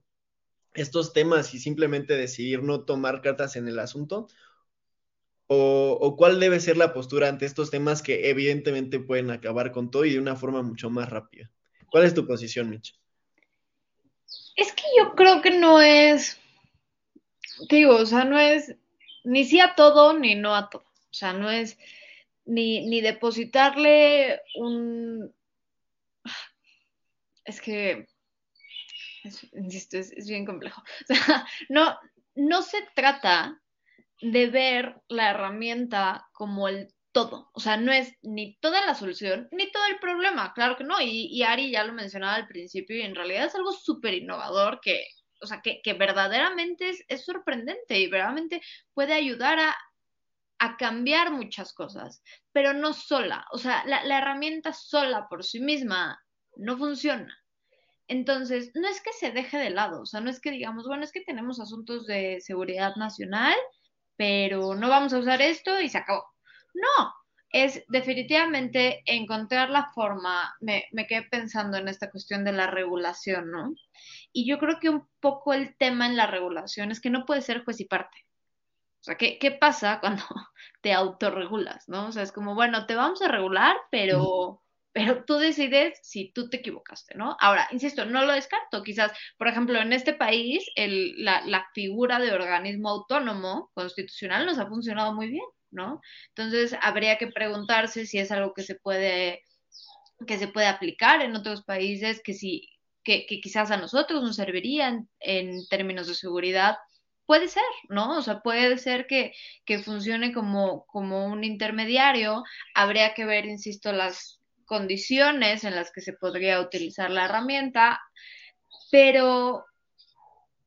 estos temas y simplemente decidir no tomar cartas en el asunto? O, cuál debe ser la postura ante estos temas que evidentemente pueden acabar con todo y de una forma mucho más rápida? ¿Cuál es tu posición, Mitch? Es que yo creo que no es, digo, o sea, no es ni sí a todo ni no a todo. O sea, no es ni, ni depositarle un... Es que insisto, es, bien complejo. No, no se trata de ver la herramienta como el todo. O sea, no es ni toda la solución, ni todo el problema. Claro que no. Y, Ari ya lo mencionaba al principio y en realidad es algo súper innovador que, o sea, que, verdaderamente es, sorprendente y verdaderamente puede ayudar a, cambiar muchas cosas, pero no sola. O sea, la herramienta sola por sí misma no funciona. Entonces, no es que se deje de lado, o sea, no es que digamos, bueno, es que tenemos asuntos de seguridad nacional, pero no vamos a usar esto y se acabó. No, es definitivamente encontrar la forma, me, me quedé pensando en esta cuestión de la regulación, ¿no? Y yo creo que un poco el tema en la regulación es que no puede ser juez y parte. O sea, ¿qué, qué pasa cuando te autorregulas, no? O sea, es como, bueno, te vamos a regular, pero pero tú decides si tú te equivocaste, ¿no? Ahora, insisto, no lo descarto. Quizás, por ejemplo, en este país, el, la, la, figura de organismo autónomo constitucional nos ha funcionado muy bien, ¿no? Entonces, habría que preguntarse si es algo que se puede, que se puede aplicar en otros países, que, si, que, quizás a nosotros nos serviría en, en términos de seguridad puede ser, ¿no? O sea, puede ser que, que funcione como, como un intermediario. Habría que ver, insisto, las, condiciones en las que se podría utilizar la herramienta, pero,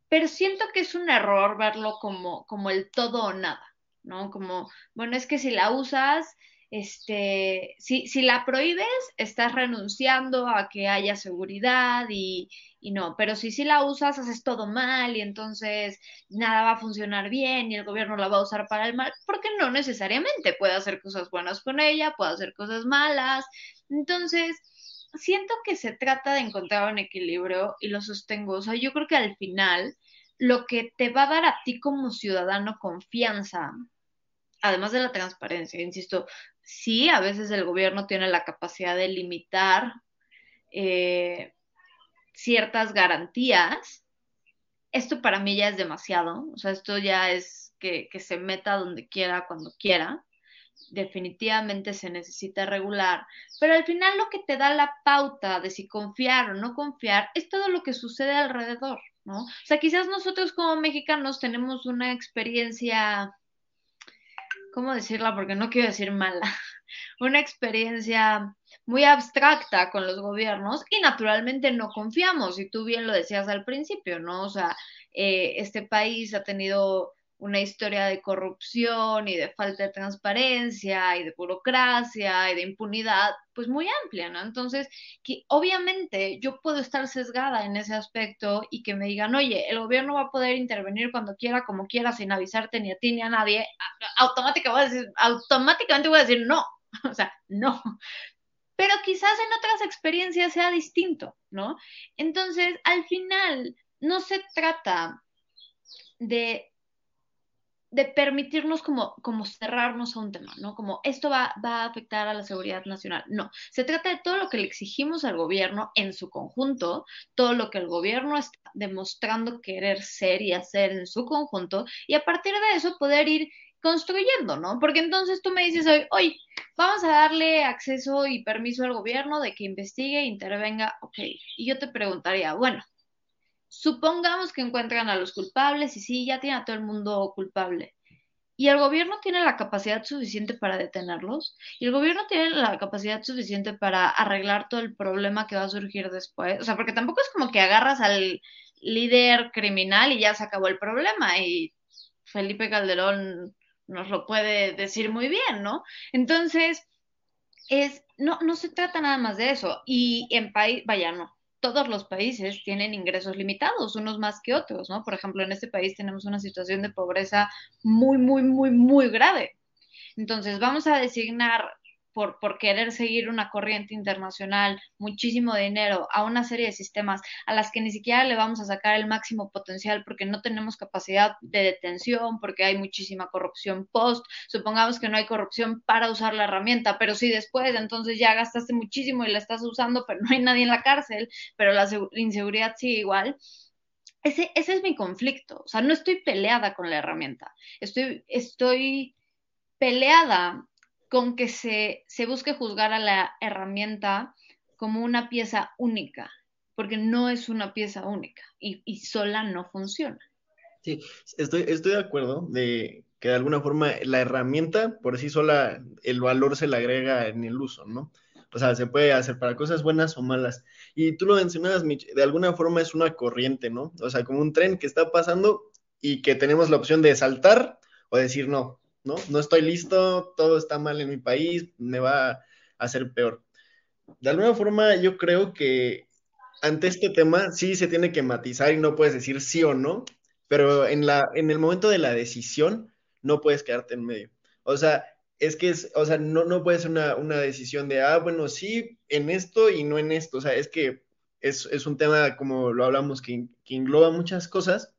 pero siento que es un error verlo como, como el todo o nada, ¿no? Como, bueno, es que si la usas, este, si, si la prohíbes, estás renunciando a que haya seguridad y, no, pero si sí la usas, haces todo mal y entonces nada va a funcionar bien y el gobierno la va a usar para el mal, porque no necesariamente puede hacer cosas buenas con ella, puede hacer cosas malas. Entonces, siento que se trata de encontrar un equilibrio y lo sostengo. O sea, yo creo que al final lo que te va a dar a ti como ciudadano confianza, además de la transparencia, insisto, sí, a veces el gobierno tiene la capacidad de limitar eh, ciertas garantías. Esto para mí ya es demasiado, o sea, esto ya es que, que se meta donde quiera, cuando quiera. Definitivamente se necesita regular, pero al final lo que te da la pauta de si confiar o no confiar es todo lo que sucede alrededor, ¿no? O sea, quizás nosotros como mexicanos tenemos una experiencia ¿cómo decirla? Porque no quiero decir mala, una experiencia muy abstracta con los gobiernos y naturalmente no confiamos, y tú bien lo decías al principio, ¿no? O sea, eh, este país ha tenido una historia de corrupción y de falta de transparencia y de burocracia y de impunidad, pues muy amplia, ¿no? Entonces, que obviamente yo puedo estar sesgada en ese aspecto y que me digan, oye, el gobierno va a poder intervenir cuando quiera, como quiera, sin avisarte ni a ti ni a nadie, automáticamente voy a decir, automáticamente voy a decir no, o sea, no. Pero quizás en otras experiencias sea distinto, ¿no? Entonces, al final, no se trata de de permitirnos como, como cerrarnos a un tema, ¿no? Como esto va, va, a afectar a la seguridad nacional. No, se trata de todo lo que le exigimos al gobierno en su conjunto, todo lo que el gobierno está demostrando querer ser y hacer en su conjunto, y a partir de eso poder ir construyendo, ¿no? Porque entonces tú me dices hoy, hoy vamos a darle acceso y permiso al gobierno de que investigue, intervenga, ok. Y yo te preguntaría, bueno, Supongamos que encuentran a los culpables y sí, ya tiene a todo el mundo culpable. ¿Y el gobierno tiene la capacidad suficiente para detenerlos? ¿Y el gobierno tiene la capacidad suficiente para arreglar todo el problema que va a surgir después? O sea, porque tampoco es como que agarras al líder criminal y ya se acabó el problema. Y Felipe Calderón nos lo puede decir muy bien, ¿no? Entonces, es, no, no se trata nada más de eso. Y en país, vaya, no, todos los países tienen ingresos limitados, unos más que otros, ¿no? Por ejemplo, en este país tenemos una situación de pobreza muy, muy, muy, muy grave. Entonces, vamos a designar por, querer seguir una corriente internacional, muchísimo dinero a una serie de sistemas a las que ni siquiera le vamos a sacar el máximo potencial porque no tenemos capacidad de detención, porque hay muchísima corrupción post. Supongamos que no hay corrupción para usar la herramienta, pero sí después, entonces ya gastaste muchísimo y la estás usando, pero no hay nadie en la cárcel, pero la inseguridad sigue igual. Ese, es mi conflicto. O sea, no estoy peleada con la herramienta. Estoy peleada con que se, se busque juzgar a la herramienta como una pieza única, porque no es una pieza única y, y, sola no funciona. Sí, estoy, estoy de acuerdo de que de alguna forma la herramienta por sí sola, el valor se le agrega en el uso, ¿no? O sea, se puede hacer para cosas buenas o malas. Y tú lo mencionabas, Mitch, de alguna forma es una corriente, ¿no? O sea, como un tren que está pasando y que tenemos la opción de saltar o decir no, ¿no? No estoy listo, todo está mal en mi país, me va a hacer peor. De alguna forma, yo creo que ante este tema sí se tiene que matizar y no puedes decir sí o no, pero en, la, en el momento de la decisión no puedes quedarte en medio. O sea, es que es, o sea, no, no puede ser una, una, decisión de, ah, bueno, sí, en esto y no en esto. O sea, es que es, es un tema, como lo hablamos, que, que engloba muchas cosas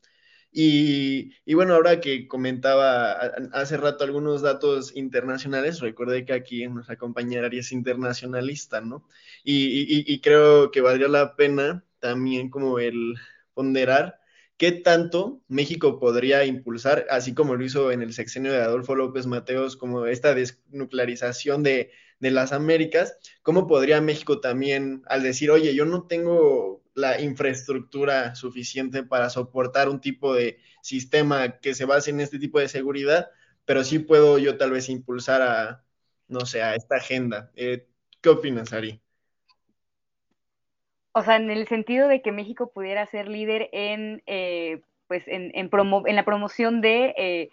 y, bueno, ahora que comentaba hace rato algunos datos internacionales, recuerde que aquí nuestra compañera es internacionalista, ¿no? Y, y, creo que valdría la pena también como el ponderar qué tanto México podría impulsar, así como lo hizo en el sexenio de Adolfo López Mateos, como esta desnuclearización de, las Américas, cómo podría México también, al decir, oye, yo no tengo la infraestructura suficiente para soportar un tipo de sistema que se base en este tipo de seguridad, pero sí puedo yo tal vez impulsar a, no sé, a esta agenda. Eh, ¿Qué opinas, Ari? O sea, en el sentido de que México pudiera ser líder en, eh, pues, en, en, promo en la promoción de, eh,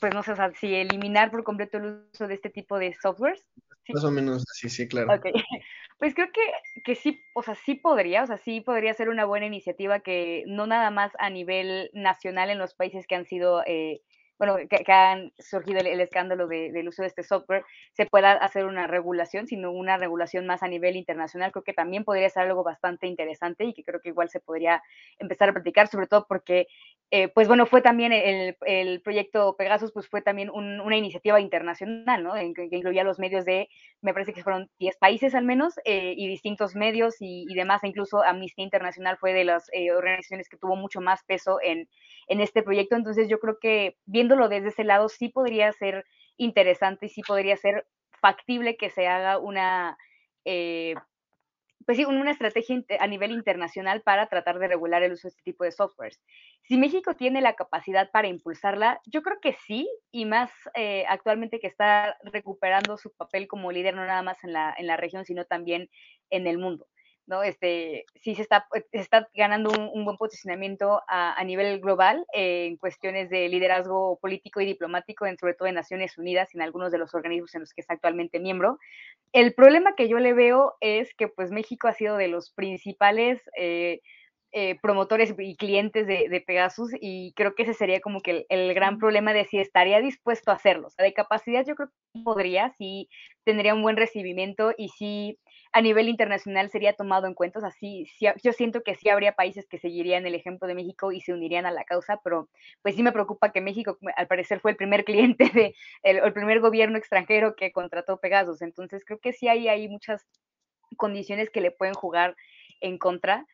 pues, no sé, o sea, si eliminar por completo el uso de este tipo de softwares. ¿Sí? Más o menos, sí, sí, claro. Okay. Pues creo que, que sí, o sea, sí podría, o sea, sí podría ser una buena iniciativa que no nada más a nivel nacional en los países que han sido eh, bueno, que, que, han surgido el, escándalo de, del uso de este software, se pueda hacer una regulación, sino una regulación más a nivel internacional. Creo que también podría ser algo bastante interesante y que creo que igual se podría empezar a platicar, sobre todo porque, eh, pues bueno, fue también el, el, proyecto Pegasus, pues fue también un, una iniciativa internacional, ¿no? En, que, que, incluía los medios de, me parece que fueron 10 países al menos, eh, y distintos medios y, y, demás, e incluso Amnistía Internacional fue de las eh, organizaciones que tuvo mucho más peso en, en este proyecto. Entonces yo creo que viéndolo desde ese lado sí podría ser interesante y sí podría ser factible que se haga una, eh, pues sí, una estrategia a nivel internacional para tratar de regular el uso de este tipo de softwares. Si México tiene la capacidad para impulsarla, yo creo que sí, y más eh, actualmente que está recuperando su papel como líder no nada más en la, en la región, sino también en el mundo. ¿No? Este, sí se está, se está ganando un, un buen posicionamiento a, a nivel global eh, en cuestiones de liderazgo político y diplomático, en, sobre todo en Naciones Unidas y en algunos de los organismos en los que está actualmente miembro. El problema que yo le veo es que pues México ha sido de los principales eh, eh, promotores y clientes de, de, Pegasus y creo que ese sería como que el, el, gran problema de si estaría dispuesto a hacerlo. O sea, de capacidad yo creo que podría, sí tendría un buen recibimiento y sí a nivel internacional sería tomado en cuenta. O sea, sí, sí, yo siento que sí habría países que seguirían el ejemplo de México y se unirían a la causa, pero pues sí me preocupa que México, al parecer, fue el primer cliente de el, primer gobierno extranjero que contrató Pegasus. Entonces creo que sí hay, hay muchas condiciones que le pueden jugar en contra.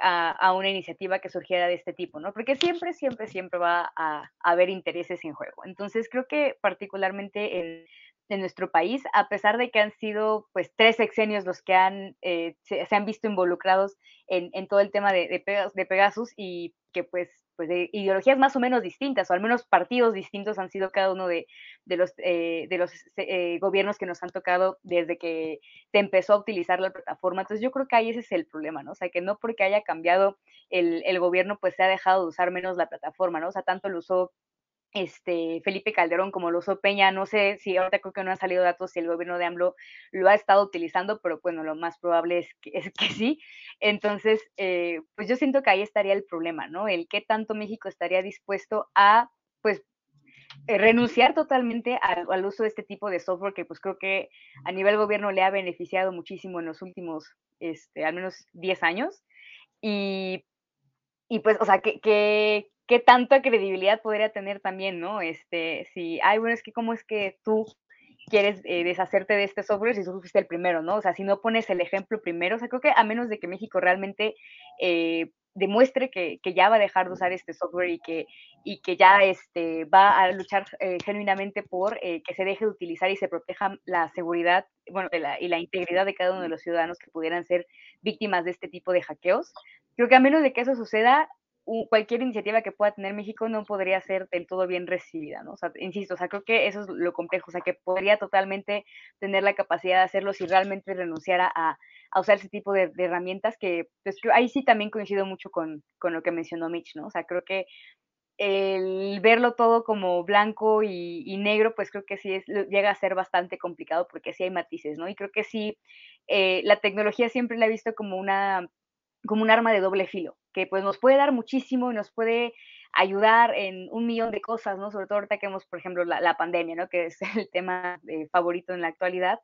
A, a, una iniciativa que surgiera de este tipo, ¿no? Porque siempre, siempre, siempre va a, a haber intereses en juego. Entonces, creo que particularmente en, de nuestro país, a pesar de que han sido pues tres sexenios los que han, eh, se, han visto involucrados en, en todo el tema de, de, Pegasus, de, Pegasus, y que pues, pues de ideologías más o menos distintas, o al menos partidos distintos han sido cada uno de, de los, eh, de los eh, gobiernos que nos han tocado desde que se empezó a utilizar la plataforma. Entonces yo creo que ahí ese es el problema, ¿no? O sea, que no porque haya cambiado el, el gobierno, pues se ha dejado de usar menos la plataforma, ¿no? O sea, tanto lo usó este, Felipe Calderón como lo usó Peña, no sé si ahorita creo que no han salido datos si el gobierno de AMLO lo ha estado utilizando, pero bueno, lo más probable es que, es que sí. Entonces, eh, pues yo siento que ahí estaría el problema, ¿no? El qué tanto México estaría dispuesto a, pues, eh, renunciar totalmente al, uso de este tipo de software que pues creo que a nivel gobierno le ha beneficiado muchísimo en los últimos, este, al menos 10 años. Y, y pues, o sea, que, qué tanta credibilidad podría tener también, ¿no? Este, si, ay, bueno, es que cómo es que tú quieres eh, deshacerte de este software si tú fuiste el primero, ¿no? O sea, si no pones el ejemplo primero, o sea, creo que a menos de que México realmente eh, demuestre que, que, ya va a dejar de usar este software y que, y que ya este, va a luchar eh, genuinamente por que se deje de utilizar y se proteja la seguridad bueno, y la integridad de cada uno de los ciudadanos que pudieran ser víctimas de este tipo de hackeos. Creo que a menos de que eso suceda, cualquier iniciativa que pueda tener México no podría ser del todo bien recibida, ¿no? O sea, insisto, o sea, creo que eso es lo complejo, o sea, que podría totalmente tener la capacidad de hacerlo si realmente renunciara a, usar ese tipo de, herramientas que, pues, ahí sí también coincido mucho con, lo que mencionó Mitch, ¿no? O sea, creo que el verlo todo como blanco y, y negro, pues creo que sí es, llega a ser bastante complicado porque sí hay matices, ¿no? Y creo que sí, eh, la tecnología siempre la he visto como una como un arma de doble filo, que pues nos puede dar muchísimo y nos puede ayudar en un millón de cosas, ¿no? Sobre todo ahorita que vemos, por ejemplo, la, la pandemia, ¿no? Que es el tema eh, favorito en la actualidad,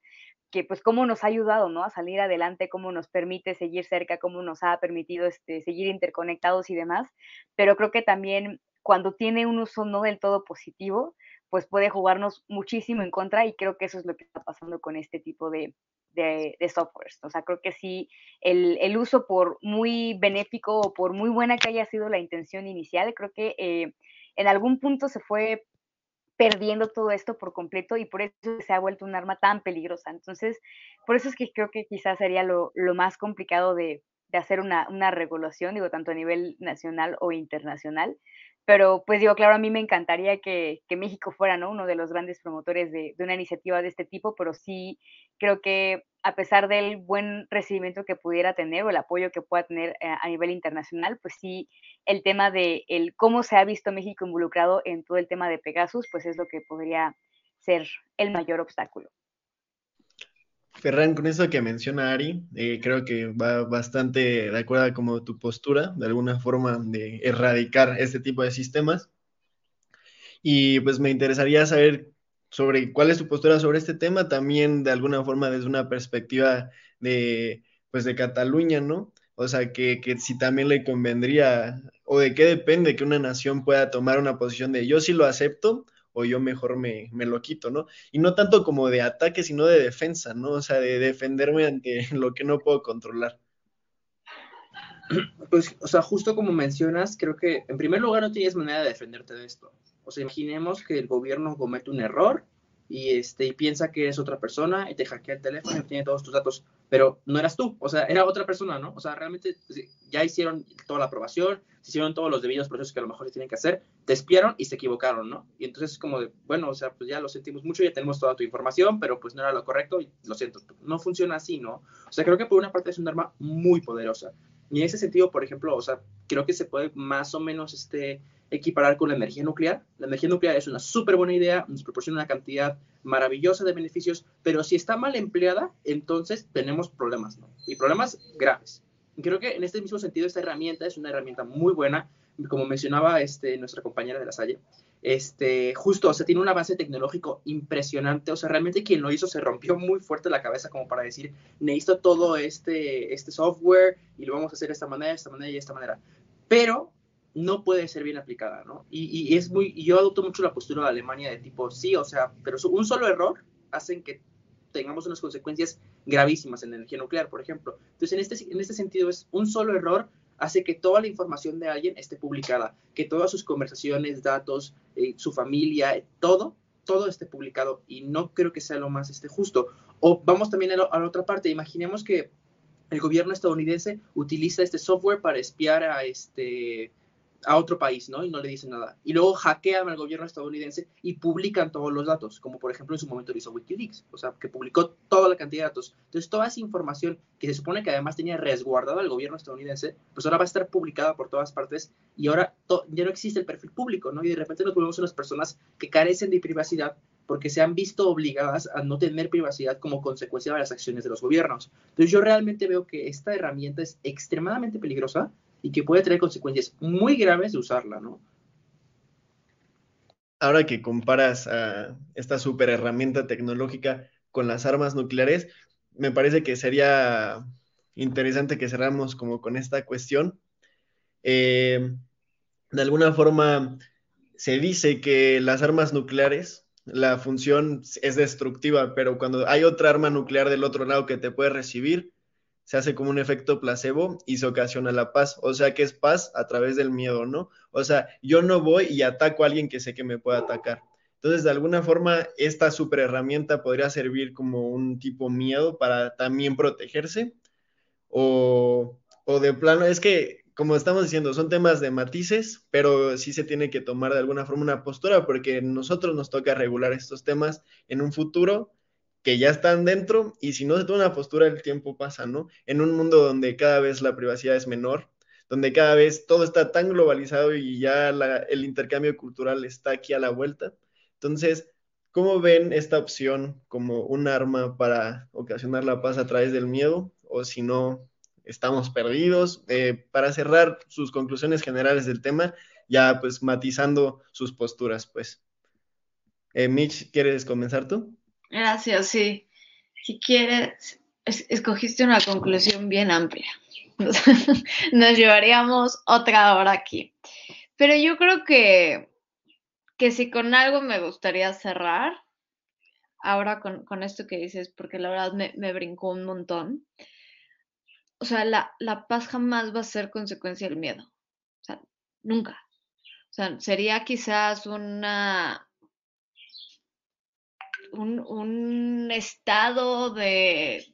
que pues cómo nos ha ayudado, ¿no? A salir adelante, cómo nos permite seguir cerca, cómo nos ha permitido este, seguir interconectados y demás, pero creo que también cuando tiene un uso no del todo positivo, pues puede jugarnos muchísimo en contra y creo que eso es lo que está pasando con este tipo de, de, de softwares. O sea, creo que sí, el, el, uso por muy benéfico o por muy buena que haya sido la intención inicial, creo que eh, en algún punto se fue perdiendo todo esto por completo y por eso se ha vuelto un arma tan peligrosa. Entonces, por eso es que creo que quizás sería lo, lo más complicado de, de hacer una, una, regulación, digo, tanto a nivel nacional o internacional, pero pues digo, claro, a mí me encantaría que, México fuera ¿no? uno de los grandes promotores de, una iniciativa de este tipo, pero sí creo que a pesar del buen recibimiento que pudiera tener o el apoyo que pueda tener eh, a, nivel internacional, pues sí, el tema de el cómo se ha visto México involucrado en todo el tema de Pegasus, pues es lo que podría ser el mayor obstáculo. Ferran, con eso que menciona Ari, eh, creo que va bastante de acuerdo con tu postura, de alguna forma, de erradicar este tipo de sistemas. Y pues me interesaría saber sobre cuál es tu postura sobre este tema, también de alguna forma desde una perspectiva de, pues de Cataluña, ¿no? O sea, que, que si también le convendría, o de qué depende que una nación pueda tomar una posición de yo sí lo acepto, o yo mejor me, lo quito, ¿no? Y no tanto como de ataque, sino de defensa, ¿no? O sea, de defenderme ante lo que no puedo controlar. Pues, o sea, justo como mencionas, creo que en primer lugar no tienes manera de defenderte de esto. O sea, imaginemos que el gobierno comete un error y, este, y piensa que eres otra persona y te hackea el teléfono y tiene todos tus datos, pero no eras tú, o sea, era otra persona, ¿no? O sea, realmente ya hicieron toda la aprobación, se hicieron todos los debidos procesos que a lo mejor se tienen que hacer, te espiaron y se equivocaron, ¿no? Y entonces es como de, bueno, o sea, pues ya lo sentimos mucho, ya tenemos toda tu información, pero pues no era lo correcto y lo siento, no funciona así, ¿no? O sea, creo que por una parte es un arma muy poderosa. Y en ese sentido, por ejemplo, o sea, creo que se puede más o menos este, equiparar con la energía nuclear. La energía nuclear es una súper buena idea, nos proporciona una cantidad maravillosa de beneficios, pero si está mal empleada, entonces tenemos problemas, ¿no? Y problemas graves. Y creo que en este mismo sentido, esta herramienta es una herramienta muy buena, como mencionaba este, nuestra compañera de la Salle, este, justo, o sea, tiene un avance tecnológico impresionante, o sea, realmente quien lo hizo se rompió muy fuerte la cabeza como para decir, necesito todo este, este software y lo vamos a hacer de esta manera, de esta manera y de esta manera. Pero no puede ser bien aplicada, ¿no? Y, es muy, yo adopto mucho la postura de Alemania de tipo, sí, o sea, pero un solo error hacen que tengamos unas consecuencias gravísimas en la energía nuclear, por ejemplo. Entonces, en este, en este sentido, es un solo error hace que toda la información de alguien esté publicada, que todas sus conversaciones, datos, eh, su familia, todo, todo esté publicado y no creo que sea lo más este, justo. O vamos también a la otra parte, imaginemos que el gobierno estadounidense utiliza este software para espiar a este a otro país, ¿no? Y no le dicen nada. Y luego hackean al gobierno estadounidense y publican todos los datos, como por ejemplo en su momento lo hizo Wikileaks, o sea, que publicó toda la cantidad de datos. Entonces, toda esa información que se supone que además tenía resguardada el gobierno estadounidense, pues ahora va a estar publicada por todas partes y ahora ya no existe el perfil público, ¿no? Y de repente nos volvemos unas personas que carecen de privacidad porque se han visto obligadas a no tener privacidad como consecuencia de las acciones de los gobiernos. Entonces, yo realmente veo que esta herramienta es extremadamente peligrosa y que puede tener consecuencias muy graves de usarla, ¿no? Ahora que comparas a esta super herramienta tecnológica con las armas nucleares, me parece que sería interesante que cerramos como con esta cuestión. Eh, de alguna forma, se dice que las armas nucleares, la función es destructiva, pero cuando hay otra arma nuclear del otro lado que te puede recibir, se hace como un efecto placebo y se ocasiona la paz. O sea que es paz a través del miedo, ¿no? O sea, yo no voy y ataco a alguien que sé que me puede atacar. Entonces, de alguna forma, esta super herramienta podría servir como un tipo miedo para también protegerse. O, o de plano, es que, como estamos diciendo, son temas de matices, pero sí se tiene que tomar de alguna forma una postura porque nosotros nos toca regular estos temas en un futuro que ya están dentro y si no se toma una postura el tiempo pasa, ¿no? En un mundo donde cada vez la privacidad es menor, donde cada vez todo está tan globalizado y ya el intercambio cultural está aquí a la vuelta. Entonces, ¿cómo ven esta opción como un arma para ocasionar la paz a través del miedo? O si no, estamos perdidos. Eh, para cerrar sus conclusiones generales del tema, ya pues matizando sus posturas, pues. Eh, Mitch, ¿quieres comenzar tú? Gracias, sí. Si quieres, escogiste una conclusión bien amplia. Nos, llevaríamos otra hora aquí. Pero yo creo que, que si con algo me gustaría cerrar, ahora con, esto que dices, porque la verdad me, me brincó un montón. O sea, la, la, paz jamás va a ser consecuencia del miedo. O sea, nunca. O sea, sería quizás una, un, estado de,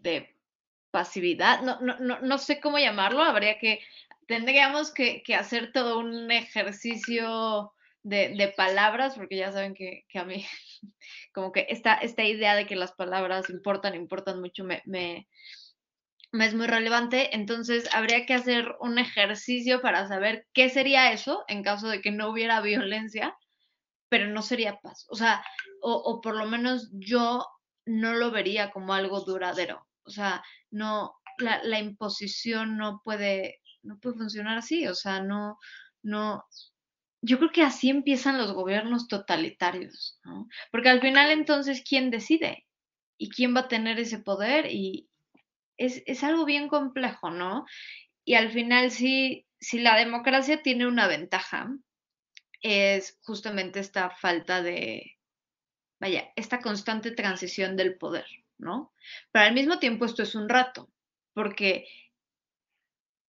pasividad, no, no, no, sé cómo llamarlo, habría que tendríamos que, hacer todo un ejercicio de, palabras, porque ya saben que, a mí, como que esta, esta idea de que las palabras importan, importan mucho, me, me, es muy relevante. Entonces, habría que hacer un ejercicio para saber qué sería eso en caso de que no hubiera violencia, pero no sería paz. O sea, o, por lo menos yo no lo vería como algo duradero. O sea, no, la, la imposición no puede, no puede funcionar así. O sea, no, no, yo creo que así empiezan los gobiernos totalitarios, ¿no? Porque al final entonces, ¿quién decide? ¿Y quién va a tener ese poder? Y es, es algo bien complejo, ¿no? Y al final, sí, si la democracia tiene una ventaja, es justamente esta falta de, vaya, esta constante transición del poder, ¿no? Pero al mismo tiempo esto es un rato, porque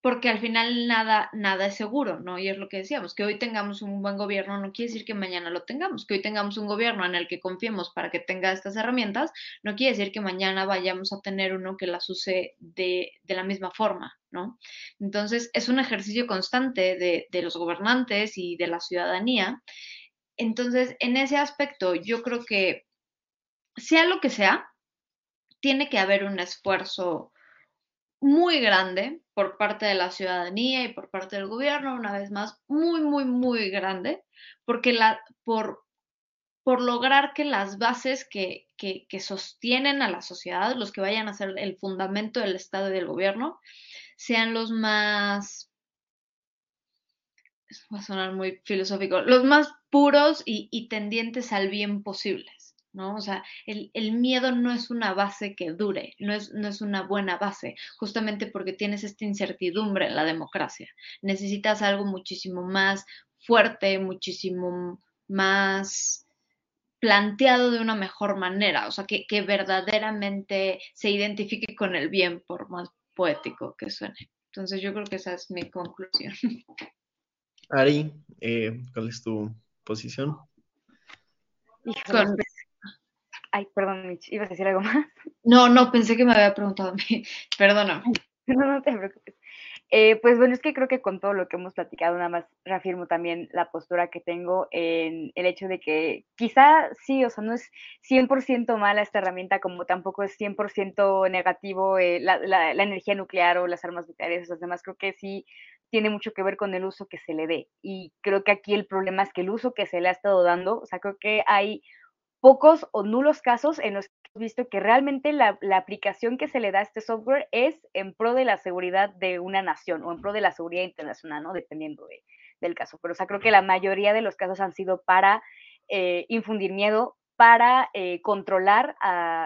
porque al final nada, nada es seguro, ¿no? Y es lo que decíamos, que hoy tengamos un buen gobierno no quiere decir que mañana lo tengamos, que hoy tengamos un gobierno en el que confiemos para que tenga estas herramientas, no quiere decir que mañana vayamos a tener uno que las use de, de la misma forma, Entonces, es un ejercicio constante de, de los gobernantes y de la ciudadanía. Entonces, en ese aspecto, yo creo que sea lo que sea, tiene que haber un esfuerzo muy grande por parte de la ciudadanía y por parte del gobierno, una vez más, muy, muy, muy grande, porque la, por, por lograr que las bases que, que, que, sostienen a la sociedad, los que vayan a ser el fundamento del Estado y del gobierno, sean los más, va a sonar muy filosófico, los más puros y, y tendientes al bien posibles. ¿no? O sea, el, miedo no es una base que dure, no es, no es una buena base, justamente porque tienes esta incertidumbre en la democracia. Necesitas algo muchísimo más fuerte, muchísimo más planteado de una mejor manera, o sea, que, que verdaderamente se identifique con el bien, por más poético que suene. Entonces yo creo que esa es mi conclusión. Ari, eh, ¿cuál es tu posición? Con, Ay, perdón, Mitch, ¿ibas a decir algo más? No, no, pensé que me había preguntado a mí. Perdóname. No, no te preocupes. Eh, pues bueno, es que creo que con todo lo que hemos platicado, nada más reafirmo también la postura que tengo en el hecho de que quizá sí, o sea, no es 100% mala esta herramienta, como tampoco es 100% negativo eh, la, la, energía nuclear o las armas nucleares, o demás, creo que sí tiene mucho que ver con el uso que se le dé. Y creo que aquí el problema es que el uso que se le ha estado dando, o sea, creo que hay pocos o nulos casos en los que visto que realmente la, aplicación que se le da a este software es en pro de la seguridad de una nación o en pro de la seguridad internacional, ¿no? Dependiendo del caso. Pero, o sea, creo que la mayoría de los casos han sido para eh, infundir miedo, para eh, controlar,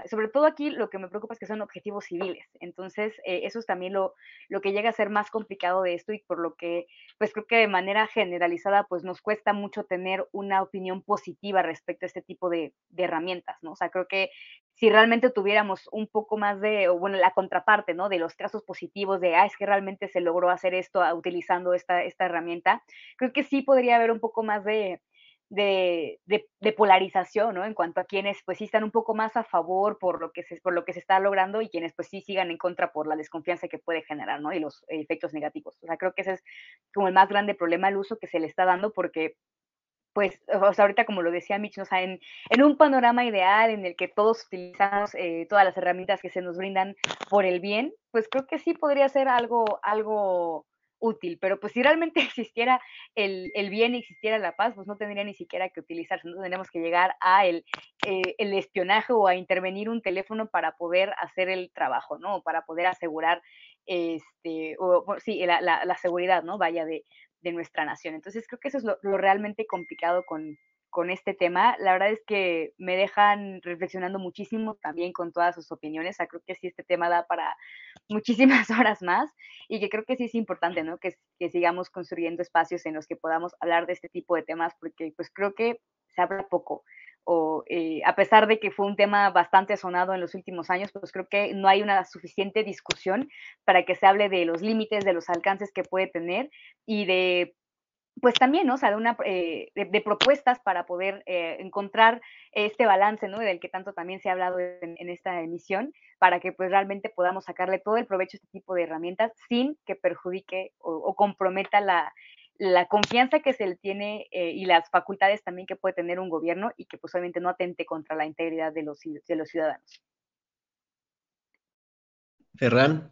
sobre todo aquí lo que me preocupa es que son objetivos civiles. Entonces, eh, eso es también lo, lo que llega a ser más complicado de esto y por lo que, pues creo que de manera generalizada, pues nos cuesta mucho tener una opinión positiva respecto a este tipo de, de herramientas, ¿no? O sea, creo que si realmente tuviéramos un poco más de, bueno, la contraparte, ¿no? De los casos positivos de, ah, es que realmente se logró hacer esto utilizando esta, esta herramienta, creo que sí podría haber un poco más de de, de, polarización, ¿no? En cuanto a quienes pues sí están un poco más a favor por lo que se, por lo que se está logrando y quienes pues sí sigan en contra por la desconfianza que puede generar, ¿no? Y los efectos negativos. O sea, creo que ese es como el más grande problema, el uso que se le está dando porque pues, o sea, ahorita como lo decía Mitch, o sea, en, en, un panorama ideal en el que todos utilizamos eh, todas las herramientas que se nos brindan por el bien, pues creo que sí podría ser algo, algo útil, pero pues si realmente existiera el, el, bien y existiera la paz, pues no tendría ni siquiera que utilizarse, no tendríamos que llegar a el, eh, el espionaje o a intervenir un teléfono para poder hacer el trabajo, ¿no? Para poder asegurar, este, o, sí, la, la, la, seguridad, ¿no? Vaya de, de, nuestra nación. Entonces creo que eso es lo, lo realmente complicado con, con este tema. La verdad es que me dejan reflexionando muchísimo también con todas sus opiniones. Creo que sí, este tema da para muchísimas horas más y que creo que sí es importante, que sigamos construyendo espacios en los que podamos hablar de este tipo de temas porque pues creo que se habla poco. O, eh, a pesar de que fue un tema bastante sonado en los últimos años, pues creo que no hay una suficiente discusión para que se hable de los límites, de los alcances que puede tener y de pues también, ¿no? O sea, de, una, eh, de, propuestas para poder eh, encontrar este balance, ¿no? Del que tanto también se ha hablado en, esta emisión, para que pues realmente podamos sacarle todo el provecho a este tipo de herramientas sin que perjudique o, comprometa la, confianza que se le tiene eh, y las facultades también que puede tener un gobierno y que pues obviamente no atente contra la integridad de los, de los ciudadanos. Ferran.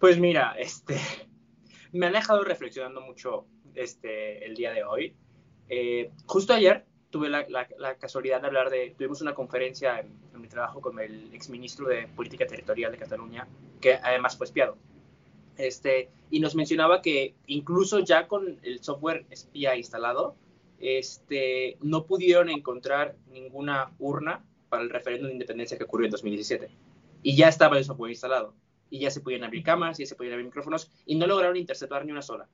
Pues mira, este, me han dejado reflexionando mucho este, el día de hoy. Eh, justo ayer tuve la, casualidad de hablar de, tuvimos una conferencia en, mi trabajo con el exministro de Política Territorial de Cataluña, que además fue espiado. Este, y nos mencionaba que incluso ya con el software espía instalado, este, no pudieron encontrar ninguna urna para el referéndum de independencia que ocurrió en 2017. Y ya estaba el software instalado y ya se podían abrir cámaras, ya se podían abrir micrófonos y no lograron interceptar ni una sola.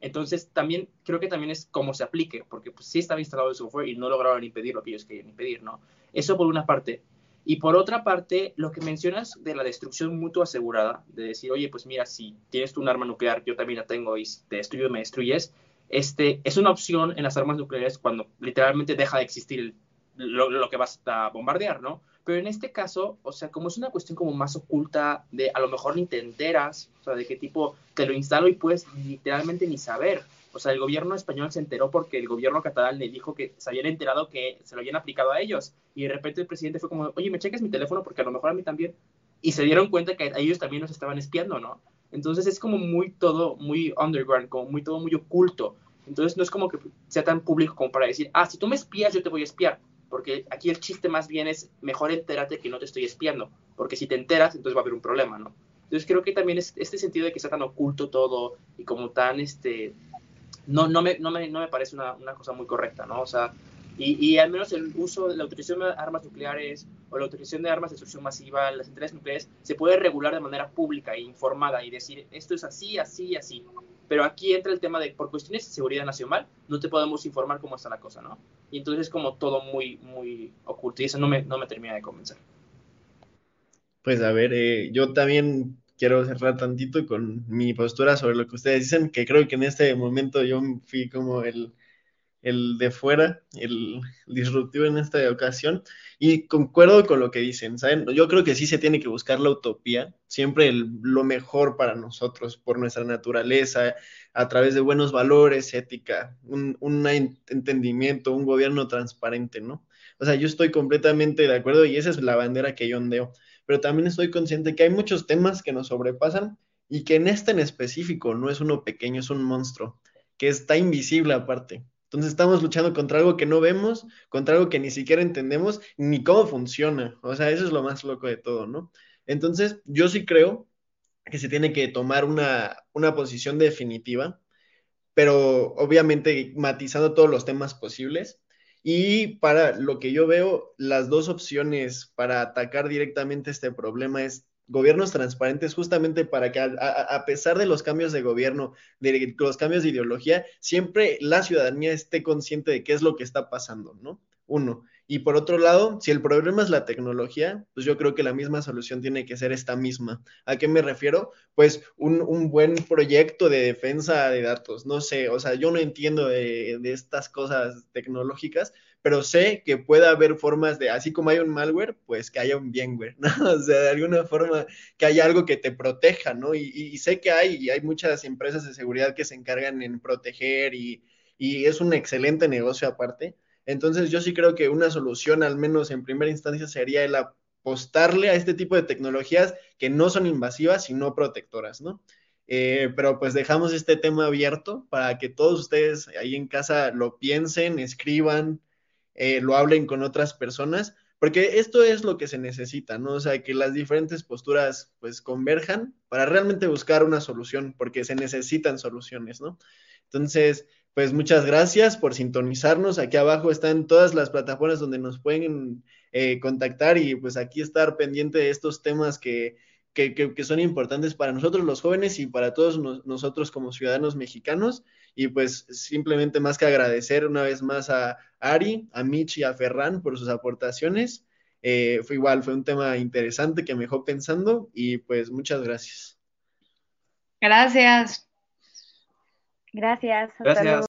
Entonces, también creo que también es cómo se aplique, porque pues, sí estaba instalado el software y no lograron impedir lo que ellos querían impedir, ¿no? Eso por una parte. Y por otra parte, lo que mencionas de la destrucción mutua asegurada, de decir, oye, pues mira, si tienes tú un arma nuclear, yo también la tengo y te destruyo, me destruyes, este, es una opción en las armas nucleares cuando literalmente deja de existir lo, lo, que vas a bombardear, ¿no? Pero en este caso, o sea, como es una cuestión como más oculta, de a lo mejor ni te enteras, o sea, de qué tipo te lo instalo y puedes literalmente ni saber. O sea, el gobierno español se enteró porque el gobierno catalán le dijo que se habían enterado que se lo habían aplicado a ellos. Y de repente el presidente fue como, oye, me cheques mi teléfono porque a lo mejor a mí también. Y se dieron cuenta que ellos también nos estaban espiando, ¿no? Entonces es como muy todo, muy underground, como muy todo muy oculto. Entonces no es como que sea tan público como para decir, ah, si tú me espías, yo te voy a espiar porque aquí el chiste más bien es mejor entérate que no te estoy espiando, porque si te enteras, entonces va a haber un problema, ¿no? Entonces creo que también es este sentido de que está tan oculto todo y como tan, este, no, no, me, no, me, no me parece una, una, cosa muy correcta, ¿no? O sea, y, y, al menos el uso la utilización de armas nucleares o la utilización de armas de destrucción masiva, las centrales nucleares, se puede regular de manera pública e informada y decir, esto es así, así, así. Pero aquí entra el tema de, por cuestiones de seguridad nacional, no te podemos informar cómo está la cosa, ¿no? Y entonces es como todo muy, muy oculto y eso no me, no me termina de convencer. Pues a ver, eh, yo también quiero cerrar tantito con mi postura sobre lo que ustedes dicen, que creo que en este momento yo fui como el, el de fuera, el disruptivo en esta ocasión, y concuerdo con lo que dicen, ¿saben? Yo creo que sí se tiene que buscar la utopía, siempre lo mejor para nosotros, por nuestra naturaleza, a través de buenos valores, ética, un, un entendimiento, un gobierno transparente, ¿no? O sea, yo estoy completamente de acuerdo y esa es la bandera que yo ondeo, pero también estoy consciente que hay muchos temas que nos sobrepasan y que en este en específico no es uno pequeño, es un monstruo, que está invisible aparte entonces estamos luchando contra algo que no vemos, contra algo que ni siquiera entendemos ni cómo funciona. O sea, eso es lo más loco de todo, ¿no? Entonces, yo sí creo que se tiene que tomar una, una posición definitiva, pero obviamente matizando todos los temas posibles. Y para lo que yo veo, las dos opciones para atacar directamente este problema es gobiernos transparentes justamente para que a, pesar de los cambios de gobierno, de los cambios de ideología, siempre la ciudadanía esté consciente de qué es lo que está pasando, ¿no? Uno. Y por otro lado, si el problema es la tecnología, pues yo creo que la misma solución tiene que ser esta misma. ¿A qué me refiero? Pues un, buen proyecto de defensa de datos. No sé, o sea, yo no entiendo de estas cosas tecnológicas, pero sé que puede haber formas de, así como hay un malware, pues que haya un bienware, ¿no? O sea, de alguna forma que haya algo que te proteja, ¿no? Y, sé que hay, y hay muchas empresas de seguridad que se encargan en proteger y, y es un excelente negocio aparte. Entonces yo sí creo que una solución, al menos en primera instancia, sería el apostarle a este tipo de tecnologías que no son invasivas, sino protectoras, ¿no? Eh, pero pues dejamos este tema abierto para que todos ustedes ahí en casa lo piensen, escriban, eh, lo hablen con otras personas, porque esto es lo que se necesita, ¿no? O sea, que las diferentes posturas pues converjan para realmente buscar una solución, porque se necesitan soluciones, ¿no? Entonces, pues muchas gracias por sintonizarnos. Aquí abajo están todas las plataformas donde nos pueden eh, contactar y pues aquí estar pendiente de estos temas que que, son importantes para nosotros los jóvenes y para todos nosotros como ciudadanos mexicanos. Y pues simplemente más que agradecer una vez más a Ari, a Mitch y a Ferran por sus aportaciones. Eh, fue igual, fue un tema interesante que me dejó pensando y pues muchas gracias. Gracias. Gracias. Hasta Gracias. luego.